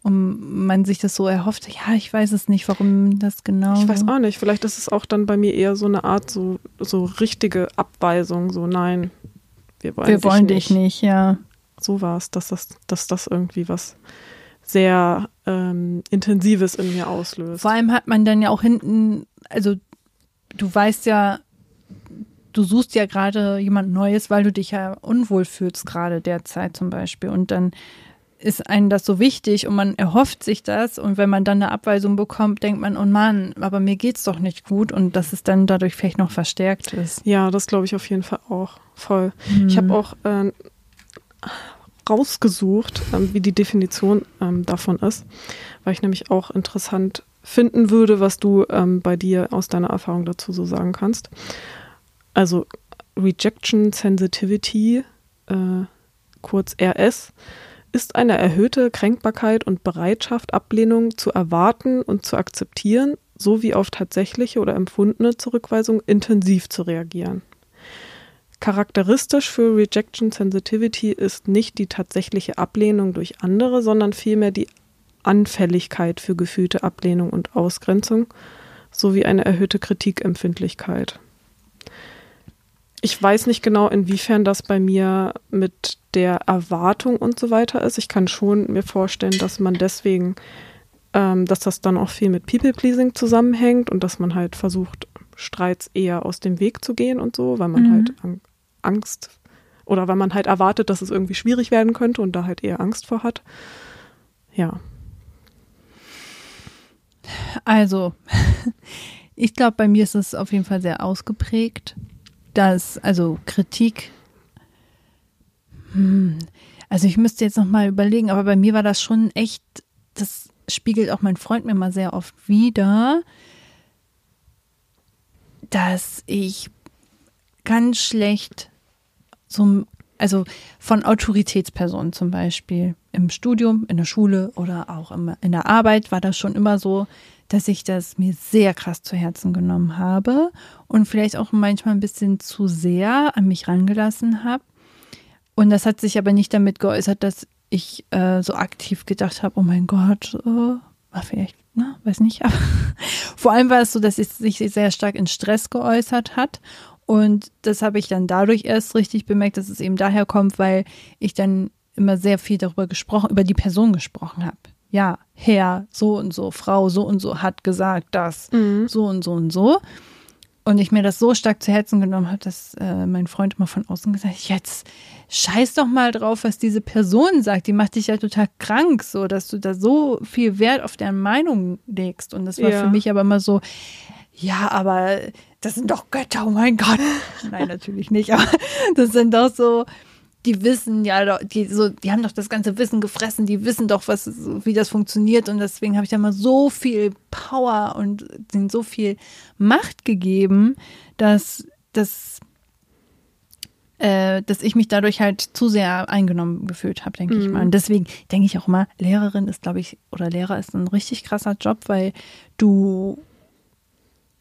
Und man sich das so erhofft, ja, ich weiß es nicht, warum das genau. Ich weiß auch nicht. Vielleicht ist es auch dann bei mir eher so eine Art so, so richtige Abweisung, so nein, wir wollen, wir dich, wollen nicht. dich nicht, ja. So war es, dass das, dass das irgendwie was sehr ähm, Intensives in mir auslöst. Vor allem hat man dann ja auch hinten, also du weißt ja, du suchst ja gerade jemand Neues, weil du dich ja unwohl fühlst, gerade derzeit zum Beispiel. Und dann ist einem das so wichtig und man erhofft sich das. Und wenn man dann eine Abweisung bekommt, denkt man, oh Mann, aber mir geht's doch nicht gut und dass es dann dadurch vielleicht noch verstärkt ist. Ja, das glaube ich auf jeden Fall auch voll. Mhm. Ich habe auch äh, rausgesucht, ähm, wie die Definition ähm, davon ist, weil ich nämlich auch interessant finden würde, was du ähm, bei dir aus deiner Erfahrung dazu so sagen kannst. Also Rejection Sensitivity, äh, kurz RS, ist eine erhöhte Kränkbarkeit und Bereitschaft, Ablehnung zu erwarten und zu akzeptieren, sowie auf tatsächliche oder empfundene Zurückweisung intensiv zu reagieren. Charakteristisch für Rejection Sensitivity ist nicht die tatsächliche Ablehnung durch andere, sondern vielmehr die Anfälligkeit für gefühlte Ablehnung und Ausgrenzung sowie eine erhöhte Kritikempfindlichkeit. Ich weiß nicht genau, inwiefern das bei mir mit der Erwartung und so weiter ist. Ich kann schon mir vorstellen, dass man deswegen, ähm, dass das dann auch viel mit People-Pleasing zusammenhängt und dass man halt versucht, Streits eher aus dem Weg zu gehen und so, weil man mhm. halt Angst oder weil man halt erwartet, dass es irgendwie schwierig werden könnte und da halt eher Angst vor hat. Ja. Also, ich glaube, bei mir ist es auf jeden Fall sehr ausgeprägt dass, also Kritik, hm, also ich müsste jetzt nochmal überlegen, aber bei mir war das schon echt, das spiegelt auch mein Freund mir mal sehr oft wieder, dass ich ganz schlecht zum, also von Autoritätspersonen zum Beispiel im Studium, in der Schule oder auch in der Arbeit war das schon immer so, dass ich das mir sehr krass zu Herzen genommen habe und vielleicht auch manchmal ein bisschen zu sehr an mich rangelassen habe. Und das hat sich aber nicht damit geäußert, dass ich äh, so aktiv gedacht habe, oh mein Gott, äh, war vielleicht, na, weiß nicht. Aber vor allem war es so, dass es sich sehr stark in Stress geäußert hat. Und das habe ich dann dadurch erst richtig bemerkt, dass es eben daher kommt, weil ich dann immer sehr viel darüber gesprochen, über die Person gesprochen habe ja, Herr, so und so, Frau, so und so hat gesagt das, Mhm. so und so und so. Und ich mir das so stark zu Herzen genommen habe, dass äh, mein Freund immer von außen gesagt hat, jetzt scheiß doch mal drauf, was diese Person sagt. Die macht dich ja total krank, so dass du da so viel Wert auf deren Meinung legst. Und das war Ja. für mich aber immer so, ja, aber das sind doch Götter, oh mein Gott. Nein, natürlich nicht, aber das sind doch so, die wissen ja, die, so, die haben doch das ganze Wissen gefressen, die wissen doch, was, wie das funktioniert und deswegen habe ich da mal so viel Power und denen so viel Macht gegeben, dass, dass, äh, dass ich mich dadurch halt zu sehr eingenommen gefühlt habe, denke ich Mhm. mal. Und deswegen denke ich auch immer, Lehrerin ist, glaube ich, oder Lehrer ist ein richtig krasser Job, weil du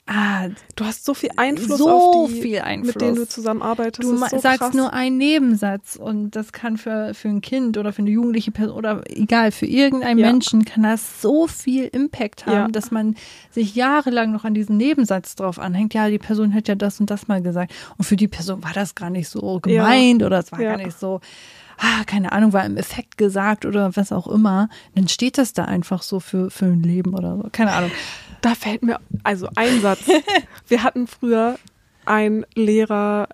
ah, Du hast so viel Einfluss So auf die, viel Einfluss. mit denen du zusammenarbeitest. Du so sagst krass. nur einen Nebensatz und das kann für, für ein Kind oder für eine jugendliche Person oder egal, für irgendeinen Ja. Menschen kann das so viel Impact haben, Ja. dass man sich jahrelang noch an diesen Nebensatz drauf anhängt. Ja, die Person hat ja das und das mal gesagt. Und für die Person war das gar nicht so gemeint oder es war Ja. gar nicht so, ah, keine Ahnung, war im Effekt gesagt oder was auch immer. Dann steht das da einfach so für, für ein Leben oder so. Keine Ahnung. Da fällt mir, also ein Satz. wir hatten früher einen Lehrer,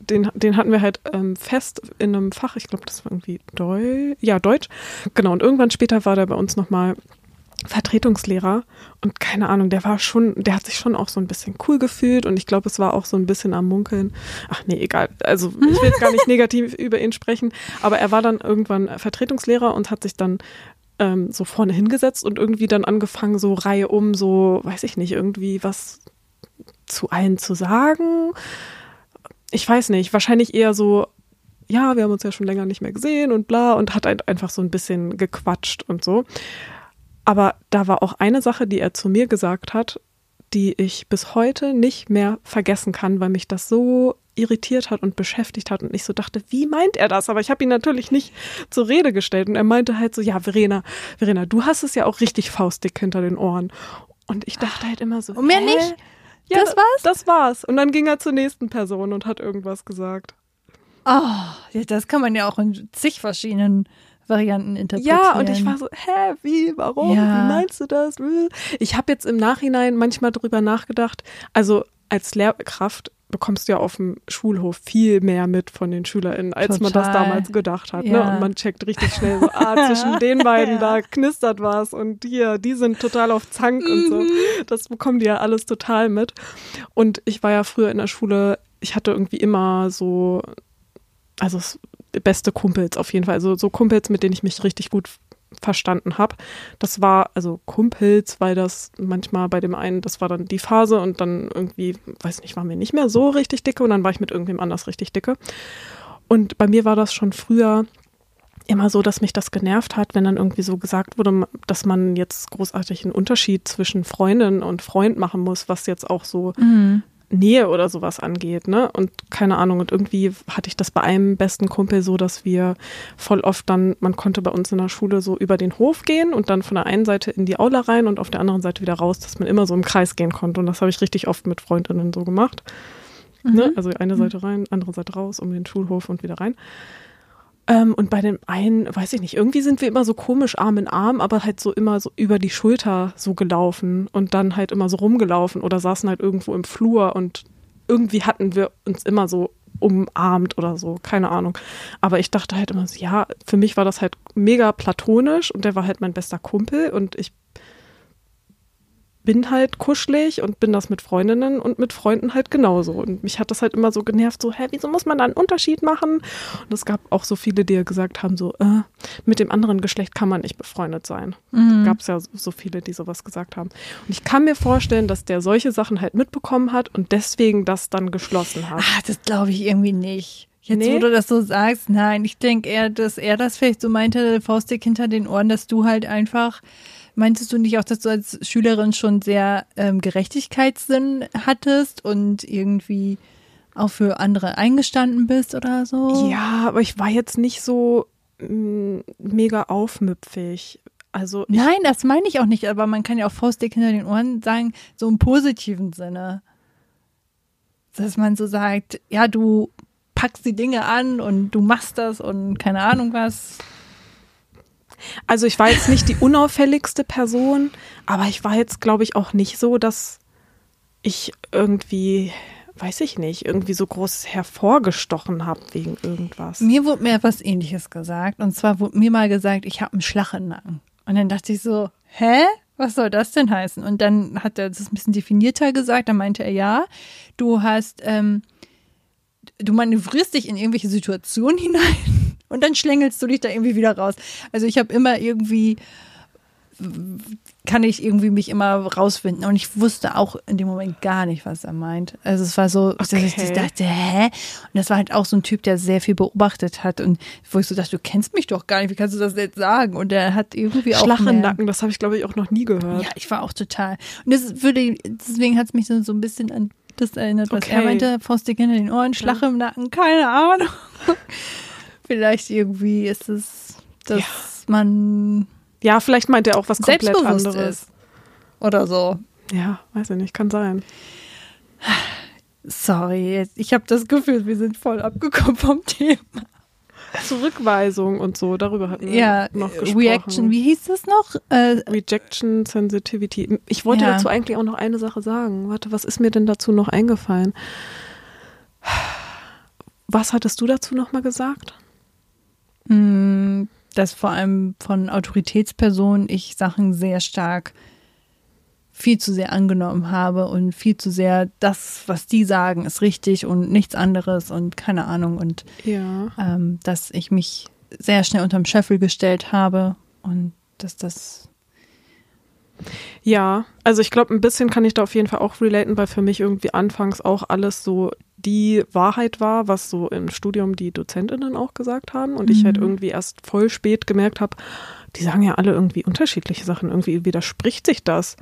den, den hatten wir halt ähm, fest in einem Fach, ich glaube, das war irgendwie Deutsch, ja, Deutsch. Genau, und irgendwann später war der bei uns nochmal Vertretungslehrer und keine Ahnung, der war schon, der hat sich schon auch so ein bisschen cool gefühlt und ich glaube, es war auch so ein bisschen am Munkeln. Ach nee, egal. Also ich will jetzt gar nicht negativ über ihn sprechen, aber er war dann irgendwann Vertretungslehrer und hat sich dann ähm, so vorne hingesetzt und irgendwie dann angefangen, so Reihe um, so, weiß ich nicht, irgendwie was zu allen zu sagen. Ich weiß nicht, wahrscheinlich eher so, ja, wir haben uns ja schon länger nicht mehr gesehen und bla und hat halt einfach so ein bisschen gequatscht und so. Aber da war auch eine Sache, die er zu mir gesagt hat, die ich bis heute nicht mehr vergessen kann, weil mich das so irritiert hat und beschäftigt hat und ich so dachte, wie meint er das? Aber ich habe ihn natürlich nicht zur Rede gestellt und er meinte halt so, ja, Verena, Verena, du hast es ja auch richtig faustdick hinter den Ohren. Und ich dachte halt immer so, Und mehr hä? nicht? Ja, Das war's? Das war's. Und dann ging er zur nächsten Person und hat irgendwas gesagt. Oh, ja, das kann man ja auch in zig verschiedenen Varianten interpretieren. Ja, und ich war so, hä, wie, warum, Ja. wie meinst du das? Ich habe jetzt im Nachhinein manchmal drüber nachgedacht, also als Lehrkraft bekommst du ja auf dem Schulhof viel mehr mit von den SchülerInnen, als man das Total. damals gedacht hat. Ne? Ja. Und man checkt richtig schnell so, ah, zwischen den beiden, Ja. da knistert was und hier, die sind total auf Zank und so. Mhm. Das bekommen die ja alles total mit. Und ich war ja früher in der Schule, ich hatte irgendwie immer so, also es- beste Kumpels auf jeden Fall. Also so Kumpels, mit denen ich mich richtig gut verstanden habe. Das war also Kumpels, weil das manchmal bei dem einen, das war dann die Phase und dann irgendwie, weiß nicht, waren wir nicht mehr so richtig dicke und dann war ich mit irgendwem anders richtig dicke. Und bei mir war das schon früher immer so, dass mich das genervt hat, wenn dann irgendwie so gesagt wurde, dass man jetzt großartig einen Unterschied zwischen Freundin und Freund machen muss, was jetzt auch so Mhm. Nähe oder sowas angeht, ne? Und keine Ahnung. Und irgendwie hatte ich das bei einem besten Kumpel so, dass wir voll oft dann, man konnte bei uns in der Schule so über den Hof gehen und dann von der einen Seite in die Aula rein und auf der anderen Seite wieder raus, dass man immer so im Kreis gehen konnte. Und das habe ich richtig oft mit Freundinnen so gemacht. Ne? Also eine Seite rein, andere Seite raus, um den Schulhof und wieder rein. Ähm, und bei dem einen, weiß ich nicht, irgendwie sind wir immer so komisch Arm in Arm, aber halt so immer so über die Schulter so gelaufen und dann halt immer so rumgelaufen oder saßen halt irgendwo im Flur und irgendwie hatten wir uns immer so umarmt oder so, keine Ahnung. Aber ich dachte halt immer so, ja, für mich war das halt mega platonisch und der war halt mein bester Kumpel und ich bin halt kuschelig und bin das mit Freundinnen und mit Freunden halt genauso. Und mich hat das halt immer so genervt, so, hä, wieso muss man da einen Unterschied machen? Und es gab auch so viele, die ja gesagt haben, so, äh, mit dem anderen Geschlecht kann man nicht befreundet sein. Mhm. Gab es ja so- so viele, die sowas gesagt haben. Und ich kann mir vorstellen, dass der solche Sachen halt mitbekommen hat und deswegen das dann geschlossen hat. Ah, das glaube ich irgendwie nicht. Jetzt, Nee? wo du das so sagst, nein, ich denke eher, dass er das vielleicht so meinte, Faustdick hinter den Ohren, dass du halt einfach, meintest du nicht auch, dass du als Schülerin schon sehr ähm, Gerechtigkeitssinn hattest und irgendwie auch für andere eingestanden bist oder so? Ja, aber ich war jetzt nicht so mm, mega aufmüpfig. Also Nein, das meine ich auch nicht, aber man kann ja auch Faustdick hinter den Ohren sagen, so im positiven Sinne. Dass man so sagt, ja, du packst die Dinge an und du machst das und keine Ahnung was. Also ich war jetzt nicht die unauffälligste Person, aber ich war jetzt, glaube ich, auch nicht so, dass ich irgendwie, weiß ich nicht, irgendwie so groß hervorgestochen habe wegen irgendwas. Mir wurde mir etwas ähnliches gesagt. Und zwar wurde mir mal gesagt, ich habe einen Schlag im Nacken. Und dann dachte ich so, hä? Was soll das denn heißen? Und dann hat er das ein bisschen definierter gesagt. Dann meinte er, ja, du hast, ähm, du manövrierst dich in irgendwelche Situationen hinein und dann schlängelst du dich da irgendwie wieder raus. Also ich habe immer irgendwie kann ich irgendwie mich immer rausfinden. Und ich wusste auch in dem Moment gar nicht, was er meint. Also es war so, dass ich dachte, hä? Und das war halt auch so ein Typ, der sehr viel beobachtet hat und wo ich so dachte, du kennst mich doch gar nicht, wie kannst du das jetzt sagen? Und er hat irgendwie auch. Schlag im Nacken, das habe ich, glaube ich, auch noch nie gehört. Ja, ich war auch total. Und das würde, deswegen hat es mich so, so ein bisschen an das erinnert, was okay. er meinte, Faustik in den Ohren, Schlag im Nacken, keine Ahnung. Vielleicht irgendwie ist es, dass ja. man ja, vielleicht meint er auch was komplett anderes. Ist. Oder so. Ja, weiß ich nicht, kann sein. Sorry, ich habe das Gefühl, wir sind voll abgekommen vom Thema. Zurückweisung und so, darüber hatten wir ja, noch gesprochen. Reaction, wie hieß das noch? Äh, Rejection Sensitivity. Ich wollte ja. dazu eigentlich auch noch eine Sache sagen. Warte, was ist mir denn dazu noch eingefallen? Was hattest du dazu nochmal gesagt? Mm, dass vor allem von Autoritätspersonen ich Sachen sehr stark viel zu sehr angenommen habe und viel zu sehr das, was die sagen, ist richtig und nichts anderes und keine Ahnung und ja. ähm, dass ich mich sehr schnell unterm Scheffel gestellt habe und dass das ja, also ich glaube, ein bisschen kann ich da auf jeden Fall auch relaten, weil für mich irgendwie anfangs auch alles so die Wahrheit war, was so im Studium die Dozentinnen auch gesagt haben. Und mhm. ich halt mhm. irgendwie erst voll spät gemerkt habe, die sagen ja alle irgendwie unterschiedliche Sachen. Irgendwie widerspricht sich das.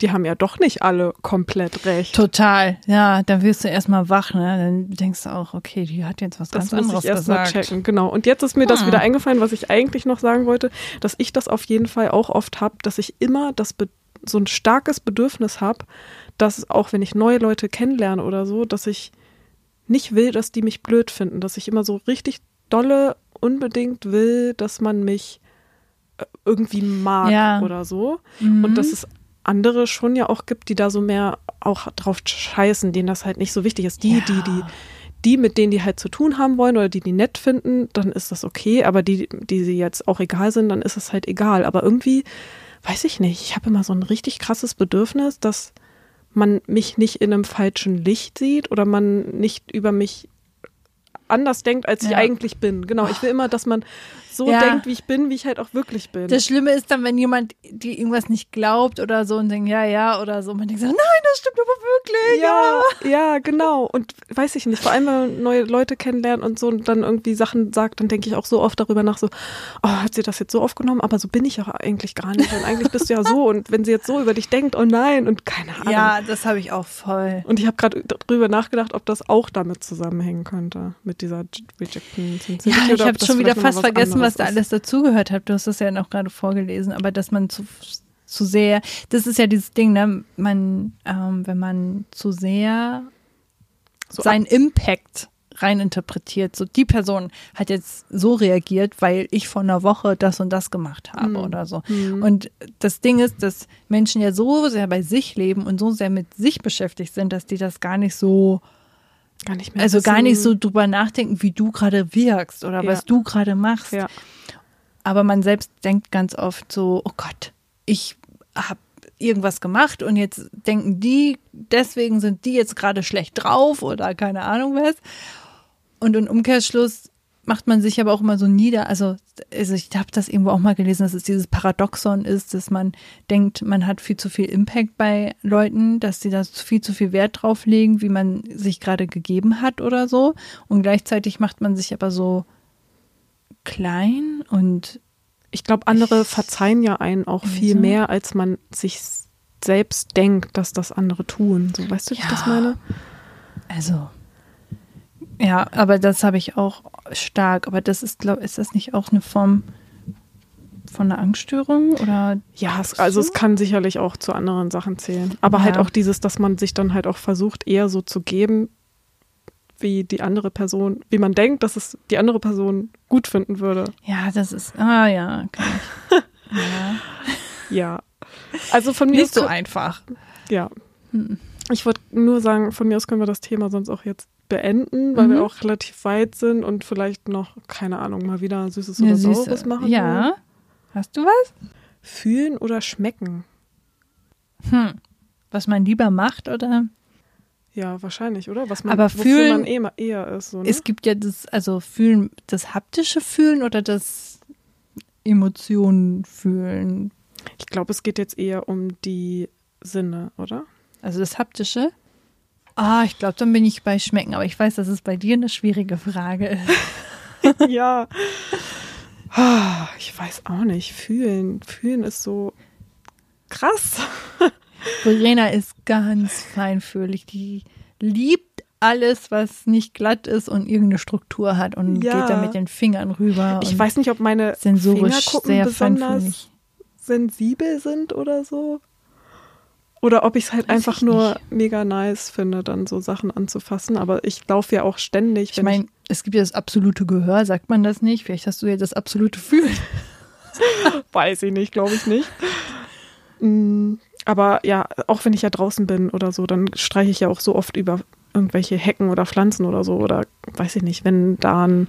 Die haben ja doch nicht alle komplett recht. Total, ja, dann wirst du erstmal wach, ne? Dann denkst du auch, okay, die hat jetzt was das ganz anderes ich erst gesagt. Mal checken, genau. Und jetzt ist mir hm. das wieder eingefallen, was ich eigentlich noch sagen wollte, dass ich das auf jeden Fall auch oft habe, dass ich immer das so ein starkes Bedürfnis habe, dass auch wenn ich neue Leute kennenlerne oder so, dass ich nicht will, dass die mich blöd finden, dass ich immer so richtig dolle unbedingt will, dass man mich äh, irgendwie mag ja. oder so. Mhm. Und dass es andere schon ja auch gibt, die da so mehr auch drauf scheißen, denen das halt nicht so wichtig ist. Die, ja. die, die, die, mit denen die halt zu tun haben wollen oder die die nett finden, dann ist das okay. Aber die, die sie jetzt auch egal sind, dann ist es halt egal. Aber irgendwie, weiß ich nicht, ich habe immer so ein richtig krasses Bedürfnis, dass man mich nicht in einem falschen Licht sieht oder man nicht über mich anders denkt, als ich eigentlich bin. Genau, ich will immer, dass man so ja. denkt, wie ich bin, wie ich halt auch wirklich bin. Das Schlimme ist dann, wenn jemand dir irgendwas nicht glaubt oder so und denkt, ja, ja, oder so. Man denkt so, nein, das stimmt aber wirklich. Ja, ja, ja, genau. Und weiß ich nicht, vor allem, wenn man neue Leute kennenlernt und so und dann irgendwie Sachen sagt, dann denke ich auch so oft darüber nach, so, oh, hat sie das jetzt so aufgenommen? Aber so bin ich ja eigentlich gar nicht. Und eigentlich bist du ja so. Und wenn sie jetzt so über dich denkt, oh nein, und keine Ahnung. Ja, das habe ich auch voll. Und ich habe gerade darüber nachgedacht, ob das auch damit zusammenhängen könnte, mit dieser Rejection Ja, ich habe schon wieder fast vergessen, was was da alles dazugehört hat. Du hast das ja noch gerade vorgelesen, aber dass man zu, zu sehr, das ist ja dieses Ding, ne? Man, ähm, wenn man zu sehr so seinen Impact reininterpretiert. So, die Person hat jetzt so reagiert, weil ich vor einer Woche das und das gemacht habe mhm. oder so. Mhm. Und das Ding ist, dass Menschen ja so sehr bei sich leben und so sehr mit sich beschäftigt sind, dass die das gar nicht so Gar nicht mehr. Also gar nicht so drüber nachdenken, wie du gerade wirkst oder ja. was du gerade machst. Ja. Aber man selbst denkt ganz oft so, oh Gott, ich habe irgendwas gemacht und jetzt denken die, deswegen sind die jetzt gerade schlecht drauf oder keine Ahnung was. Und im Umkehrschluss macht man sich aber auch immer so nieder. Also, also ich habe das irgendwo auch mal gelesen, dass es dieses Paradoxon ist, dass man denkt, man hat viel zu viel Impact bei Leuten, dass sie da viel zu viel Wert drauf legen, wie man sich gerade gegeben hat oder so. Und gleichzeitig macht man sich aber so klein und ich glaube, andere verzeihen ja einen auch viel so. mehr, als man sich selbst denkt, dass das andere tun. So, weißt du, wie ja. ich das meine? Also, ja, aber das habe ich auch stark. Aber das ist, glaube ist das nicht auch eine Form von einer Angststörung oder? Ja, es, also es kann sicherlich auch zu anderen Sachen zählen. Aber halt ja. halt auch dieses, dass man sich dann halt auch versucht, eher so zu geben, wie die andere Person, wie man denkt, dass es die andere Person gut finden würde. Ja, das ist, ah ja, kann ich. ja. Ja. Also von mir Nicht so einfach. ja. Hm. Ich wollte nur sagen, von mir aus können wir das Thema sonst auch jetzt beenden, weil Mhm. wir auch relativ weit sind und vielleicht noch, keine Ahnung, mal wieder Süßes oder süße- Saures machen. Ja. wollen. Hast du was? Fühlen oder schmecken? Hm. Was man lieber macht oder? Ja, wahrscheinlich, oder? Was man, Aber fühlen- man eh, eher ist. So, ne? Es gibt ja das, also fühlen, das haptische Fühlen oder das Emotionen fühlen. Ich glaube, es geht jetzt eher um die Sinne, oder? Also das haptische. Ah, ich glaube, dann bin ich bei Schmecken, aber ich weiß, dass es bei dir eine schwierige Frage ist. ja. Ich weiß auch nicht. Fühlen. Fühlen ist so krass. Verena ist ganz feinfühlig. Die liebt alles, was nicht glatt ist und irgendeine Struktur hat und Ja. geht da mit den Fingern rüber. Ich weiß nicht, ob meine sensorisch Fingerkuppen sehr besonders feinfühlig. sensibel sind oder so. Oder ob ich es halt Weiß einfach nur nicht. mega nice finde, dann so Sachen anzufassen. Aber ich laufe ja auch ständig. Ich meine, es gibt ja das absolute Gehör, sagt man das nicht? Vielleicht hast du ja das absolute Fühlen. Weiß ich nicht, glaube ich nicht. Mm, Aber ja, auch wenn ich ja draußen bin oder so, dann streiche ich ja auch so oft über irgendwelche Hecken oder Pflanzen oder so. Oder weiß ich nicht, wenn da ein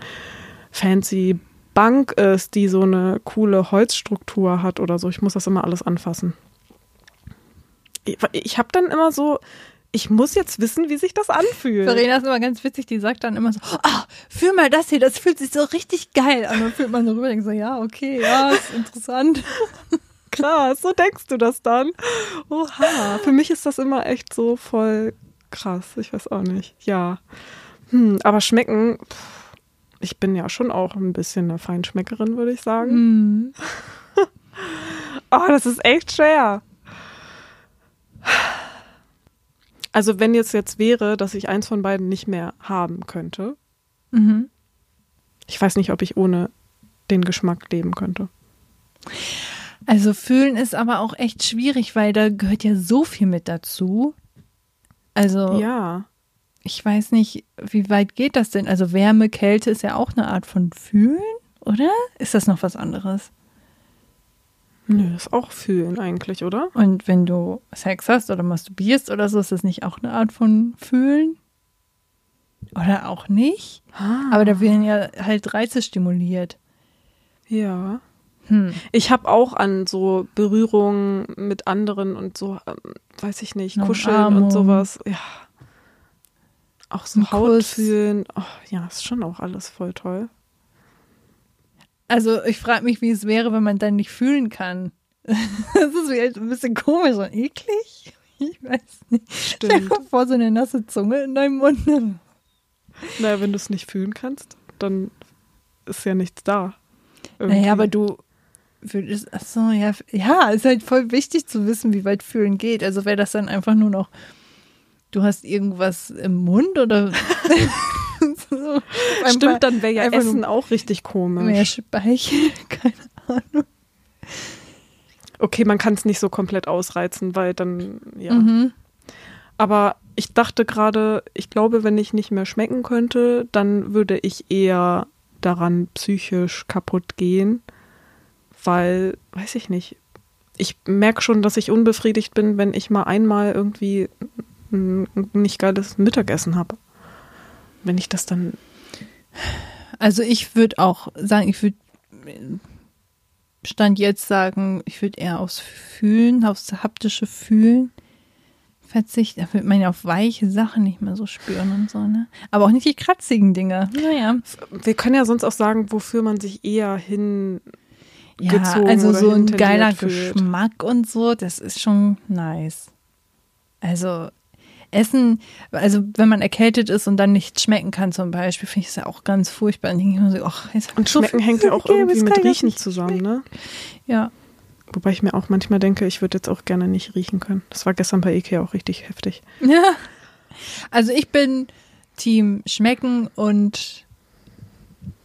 fancy Bank ist, die so eine coole Holzstruktur hat oder so, ich muss das immer alles anfassen. Ich, ich habe dann immer so, ich muss jetzt wissen, wie sich das anfühlt. Verena ist immer ganz witzig, die sagt dann immer so, ah, fühl mal das hier, das fühlt sich so richtig geil an. Und dann fühlt man so rüber und denkt so, ja, okay, ja, ist interessant. krass, so denkst du das dann? Oha, für mich ist das immer echt so voll krass. Ich weiß auch nicht. Ja. Hm, aber schmecken, pff, ich bin ja schon auch ein bisschen eine Feinschmeckerin, würde ich sagen. Hm. Oh, das ist echt schwer. Also, wenn jetzt jetzt wäre, dass ich eins von beiden nicht mehr haben könnte, Mhm. ich weiß nicht, ob ich ohne den Geschmack leben könnte. Also fühlen ist aber auch echt schwierig, weil da gehört ja so viel mit dazu. Also Ja. ich weiß nicht, wie weit geht das denn? Also Wärme, Kälte ist ja auch eine Art von Fühlen, oder? Ist das noch was anderes? Nö, ist auch fühlen eigentlich, oder? Und wenn du Sex hast oder masturbierst oder so, ist das nicht auch eine Art von Fühlen? Oder auch nicht? Aber da werden ja halt Reize stimuliert. Ja. Hm. Ich habe auch an so Berührungen mit anderen und so, ähm, weiß ich nicht, Kuscheln Umarmung. und sowas. Ja. Auch so Ein Haut Kuss. fühlen. Oh, ja, ist schon auch alles voll toll. Also ich frage mich, wie es wäre, wenn man dann nicht fühlen kann. Das ist vielleicht ein bisschen komisch und eklig. Ich weiß nicht. Stell dir Stimmt. vor, so eine nasse Zunge in deinem Mund. naja, wenn du es nicht fühlen kannst, dann ist ja nichts da. Irgendwie. Naja, aber du würdest, ach so, ja, ja, ist halt voll wichtig zu wissen, wie weit fühlen geht. Also wäre das dann einfach nur noch, du hast irgendwas im Mund oder so, Stimmt, dann wäre ja Essen auch richtig komisch. mehr Speichel, keine Ahnung. Okay, man kann es nicht so komplett ausreizen, weil dann, ja. Mhm. Aber ich dachte gerade, ich glaube, wenn ich nicht mehr schmecken könnte, dann würde ich eher daran psychisch kaputt gehen, weil, weiß ich nicht, ich merke schon, dass ich unbefriedigt bin, wenn ich mal einmal irgendwie ein nicht geiles Mittagessen habe. Wenn ich das dann, Also ich würde auch sagen, ich würde Stand jetzt sagen, ich würde eher aufs Fühlen, aufs haptische Fühlen verzichten. Da wird man ja auf weiche Sachen nicht mehr so spüren und so, ne? Aber auch nicht die kratzigen Dinge. Naja. wir können ja sonst auch sagen, wofür man sich eher hin Ja, also so ein geiler fühlt. Geschmack und so, das ist schon nice. Also Essen, also wenn man erkältet ist und dann nicht schmecken kann zum Beispiel, finde ich das ja auch ganz furchtbar. Dann denke ich mir so, ach, jetzt Und so schmecken hängt ja auch gegeben, irgendwie mit Riechen zusammen, schmecken. ne? Ja. Wobei ich mir auch manchmal denke, ich würde jetzt auch gerne nicht riechen können. Das war gestern bei Ikea auch richtig heftig. Ja. Also ich bin Team schmecken und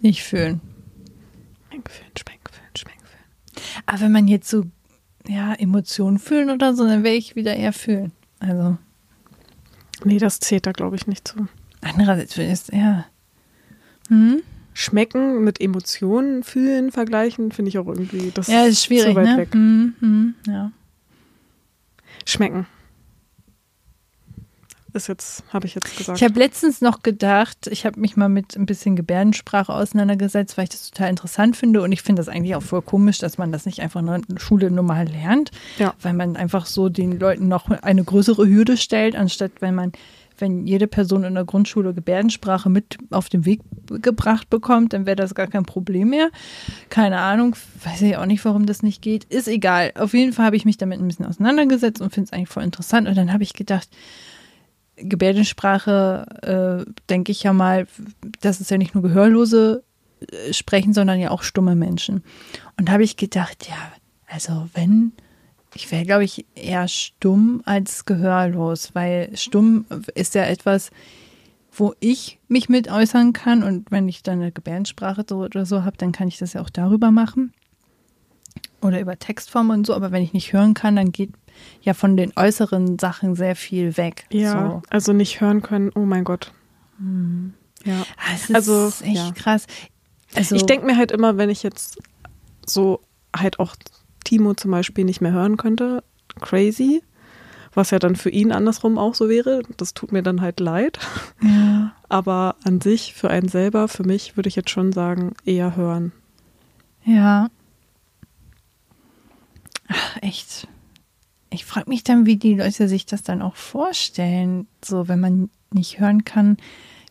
nicht fühlen. Schmecken, fühlen, schmecken, fühlen, schmecken, fühlen. Aber wenn man jetzt so, ja, Emotionen fühlen oder so, dann wäre ich wieder eher fühlen. Also, Nee, das zählt da, glaube ich, nicht zu. Andererseits ist ja. Hm? Schmecken mit Emotionen fühlen vergleichen, finde ich auch irgendwie. Das Ja, ist schwierig, zu weit ne? weg. Hm, hm, ja. Schmecken. Ist jetzt, habe ich jetzt gesagt. Ich habe letztens noch gedacht, ich habe mich mal mit ein bisschen Gebärdensprache auseinandergesetzt, weil ich das total interessant finde und ich finde das eigentlich auch voll komisch, dass man das nicht einfach in der Schule normal lernt, Ja. weil man einfach so den Leuten noch eine größere Hürde stellt, anstatt wenn man wenn jede Person in der Grundschule Gebärdensprache mit auf den Weg gebracht bekommt, dann wäre das gar kein Problem mehr. Keine Ahnung, weiß ich auch nicht, warum das nicht geht. Ist egal. Auf jeden Fall habe ich mich damit ein bisschen auseinandergesetzt und finde es eigentlich voll interessant. Und dann habe ich gedacht, Gebärdensprache, äh, denke ich ja mal, das ist ja nicht nur Gehörlose äh, sprechen, sondern ja auch stumme Menschen. Und da habe ich gedacht, ja, also wenn, ich wäre, glaube ich, eher stumm als gehörlos, weil stumm ist ja etwas, wo ich mich mit äußern kann. Und wenn ich dann eine Gebärdensprache so oder so habe, dann kann ich das ja auch darüber machen. Oder über Textform und so, aber wenn ich nicht hören kann, dann geht ja von den äußeren Sachen sehr viel weg. ja, so. also nicht hören können, oh mein Gott. Ja. Ah, es ist Also, echt ja. krass. Also, Ich denke mir halt immer, wenn ich jetzt so halt auch Timo zum Beispiel nicht mehr hören könnte, crazy, was ja dann für ihn andersrum auch so wäre. Das tut mir dann halt leid. ja, Aber an sich, für einen selber, für mich würde ich jetzt schon sagen, eher hören. ja. Ach, echt. Ich frage mich dann, wie die Leute sich das dann auch vorstellen. So, wenn man nicht hören kann,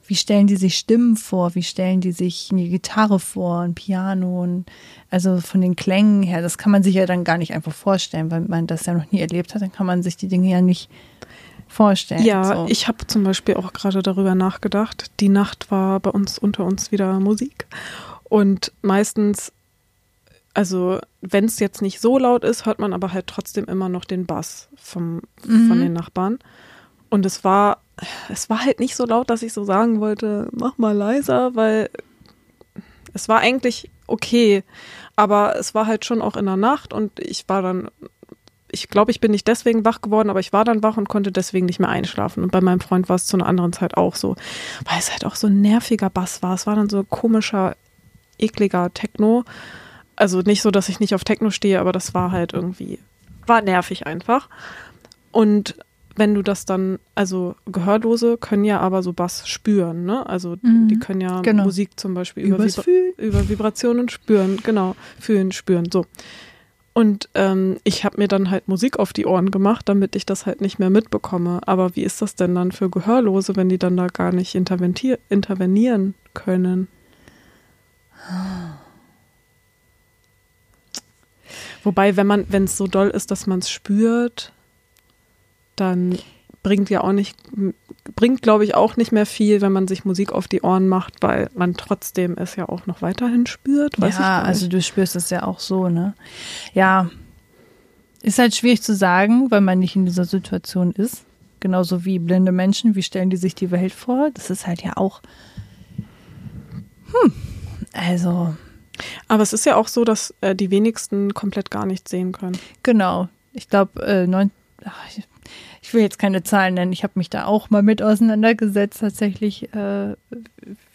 wie stellen die sich Stimmen vor? Wie stellen die sich eine Gitarre vor, ein Piano? Und also von den Klängen her, das kann man sich ja dann gar nicht einfach vorstellen, weil man das ja noch nie erlebt hat. Dann kann man sich die Dinge ja nicht vorstellen. Ja, so. ich habe zum Beispiel auch gerade darüber nachgedacht. Die Nacht war bei uns unter uns wieder Musik. Und meistens, also wenn es jetzt nicht so laut ist, hört man aber halt trotzdem immer noch den Bass vom, Mhm. von den Nachbarn. Und es war, es war halt nicht so laut, dass ich so sagen wollte, mach mal leiser, weil es war eigentlich okay. Aber es war halt schon auch in der Nacht und ich war dann ich glaube, ich bin nicht deswegen wach geworden, aber ich war dann wach und konnte deswegen nicht mehr einschlafen. Und bei meinem Freund war es zu einer anderen Zeit auch so, weil es halt auch so ein nerviger Bass war. Es war dann so komischer, ekliger Techno. Also nicht so, dass ich nicht auf Techno stehe, aber das war halt irgendwie, war nervig einfach. Und wenn du das dann, also Gehörlose können ja aber so Bass spüren, ne? Also Mhm. die können ja Genau. Musik zum Beispiel über, Vibra über Vibrationen spüren, genau, fühlen, spüren, so. Und ähm, ich habe mir dann halt Musik auf die Ohren gemacht, damit ich das halt nicht mehr mitbekomme. Aber wie ist das denn dann für Gehörlose, wenn die dann da gar nicht intervenieren können? Wobei, wenn man, wenn es so doll ist, dass man es spürt, dann bringt ja auch nicht, bringt glaube ich auch nicht mehr viel, wenn man sich Musik auf die Ohren macht, weil man trotzdem es ja auch noch weiterhin spürt. Ja, also du spürst es ja auch so, ne? Ja. Ist halt schwierig zu sagen, weil man nicht in dieser Situation ist. Genauso wie blinde Menschen, wie stellen die sich die Welt vor? Das ist halt ja auch. Hm. Also, Aber es ist ja auch so, dass äh, die wenigsten komplett gar nichts sehen können. genau. Ich glaube, äh, neun. Ach, ich, will jetzt keine Zahlen nennen. Ich habe mich da auch mal mit auseinandergesetzt, tatsächlich, äh,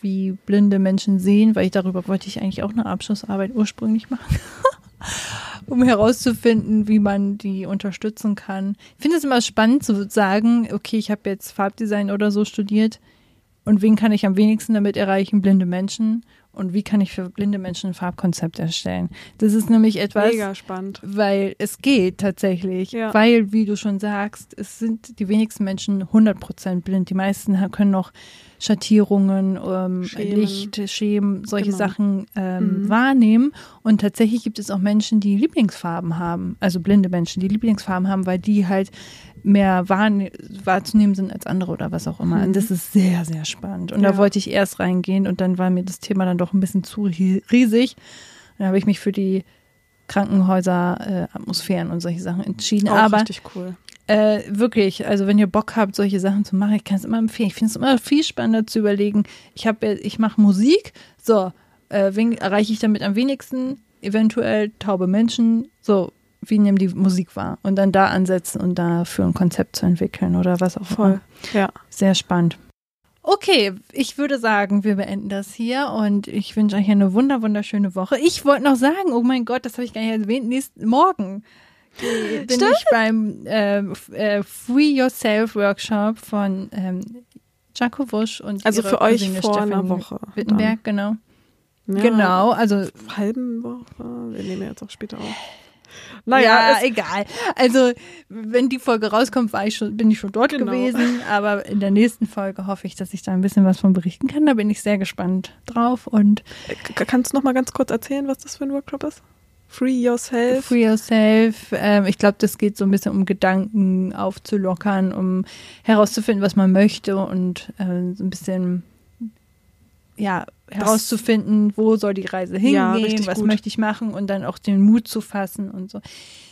wie blinde Menschen sehen, weil ich darüber wollte ich eigentlich auch eine Abschlussarbeit ursprünglich machen. um herauszufinden, wie man die unterstützen kann. Ich finde es immer spannend zu sagen, okay, ich habe jetzt Farbdesign oder so studiert und wen kann ich am wenigsten damit erreichen? Blinde Menschen. Und wie kann ich für blinde Menschen ein Farbkonzept erstellen? Das ist nämlich etwas, Mega spannend. weil es geht tatsächlich. Ja. Weil, wie du schon sagst, es sind die wenigsten Menschen 100% blind. Die meisten können noch Schattierungen, ähm, Schemen. Licht, Schemen, solche Genau. Sachen ähm, Mhm. wahrnehmen. Und tatsächlich gibt es auch Menschen, die Lieblingsfarben haben. Also blinde Menschen, die Lieblingsfarben haben, weil die halt mehr wahrne wahrzunehmen sind als andere oder was auch immer. Mhm. Und das ist sehr, sehr spannend. Und Ja. da wollte ich erst reingehen und dann war mir das Thema dann doch ein bisschen zu ri- riesig. Dann habe ich mich für die Krankenhäuser, äh, Atmosphären und solche Sachen entschieden. Auch Aber richtig cool. Äh, wirklich, also wenn ihr Bock habt, solche Sachen zu machen, ich kann es immer empfehlen. Ich finde es immer viel spannender zu überlegen. Ich habe, ich mache Musik, so, äh, wen erreiche ich damit am wenigsten? Eventuell taube Menschen, so, wie nehmen die Musik wahr? Und dann da ansetzen und dafür ein Konzept zu entwickeln oder was auch Voll. immer. Ja. Sehr spannend. Okay, ich würde sagen, wir beenden das hier und ich wünsche euch eine wunder wunderschöne Woche. Ich wollte noch sagen, oh mein Gott, das habe ich gar nicht erwähnt, nächsten Morgen bin Stimmt. ich beim äh, äh, Free Yourself Workshop von ähm, Jaco Wusch und Also für euch Cousine vor Stefanie einer Woche Wittenberg, genau. Ja, Genau, also Halben Woche. Wir nehmen ja jetzt auch später auf. ja, Naja, es, egal. Also, wenn die Folge rauskommt, war ich schon, bin ich schon dort Genau. gewesen. Aber in der nächsten Folge hoffe ich, dass ich da ein bisschen was von berichten kann. Da bin ich sehr gespannt drauf. Und kannst du noch mal ganz kurz erzählen, was das für ein Workshop ist? Free Yourself. Free Yourself. Ähm, ich glaube, das geht so ein bisschen um Gedanken aufzulockern, um herauszufinden, was man möchte und äh, so ein bisschen ja, herauszufinden, wo soll die Reise hingehen, Ja, was gut. möchte ich machen und dann auch den Mut zu fassen und so.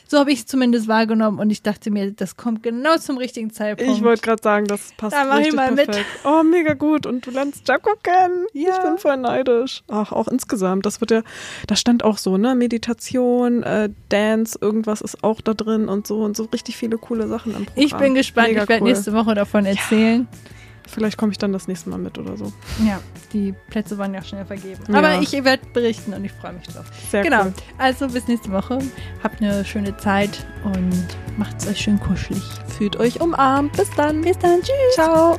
So habe ich es zumindest wahrgenommen und ich dachte mir, das kommt genau zum richtigen Zeitpunkt. Ich wollte gerade sagen, das passt Da mach ich mal mit. perfekt. Oh, mega gut. Und du lernst Jaco kennen. Ja. Ich bin voll neidisch. Ach, auch insgesamt. Das wird ja, da stand auch so, ne? Meditation, äh, Dance, irgendwas ist auch da drin und so und so richtig viele coole Sachen im Programm. ich bin gespannt, Mega ich werde cool. nächste Woche davon erzählen. Vielleicht komme ich dann das nächste Mal mit oder so. Ja, die Plätze waren ja schnell vergeben. Ja. Aber ich werde berichten und ich freue mich drauf. Sehr genau. cool. Also bis nächste Woche. Habt eine schöne Zeit und macht's euch schön kuschelig. Fühlt euch umarmt. Bis dann. Bis dann. Tschüss. Ciao.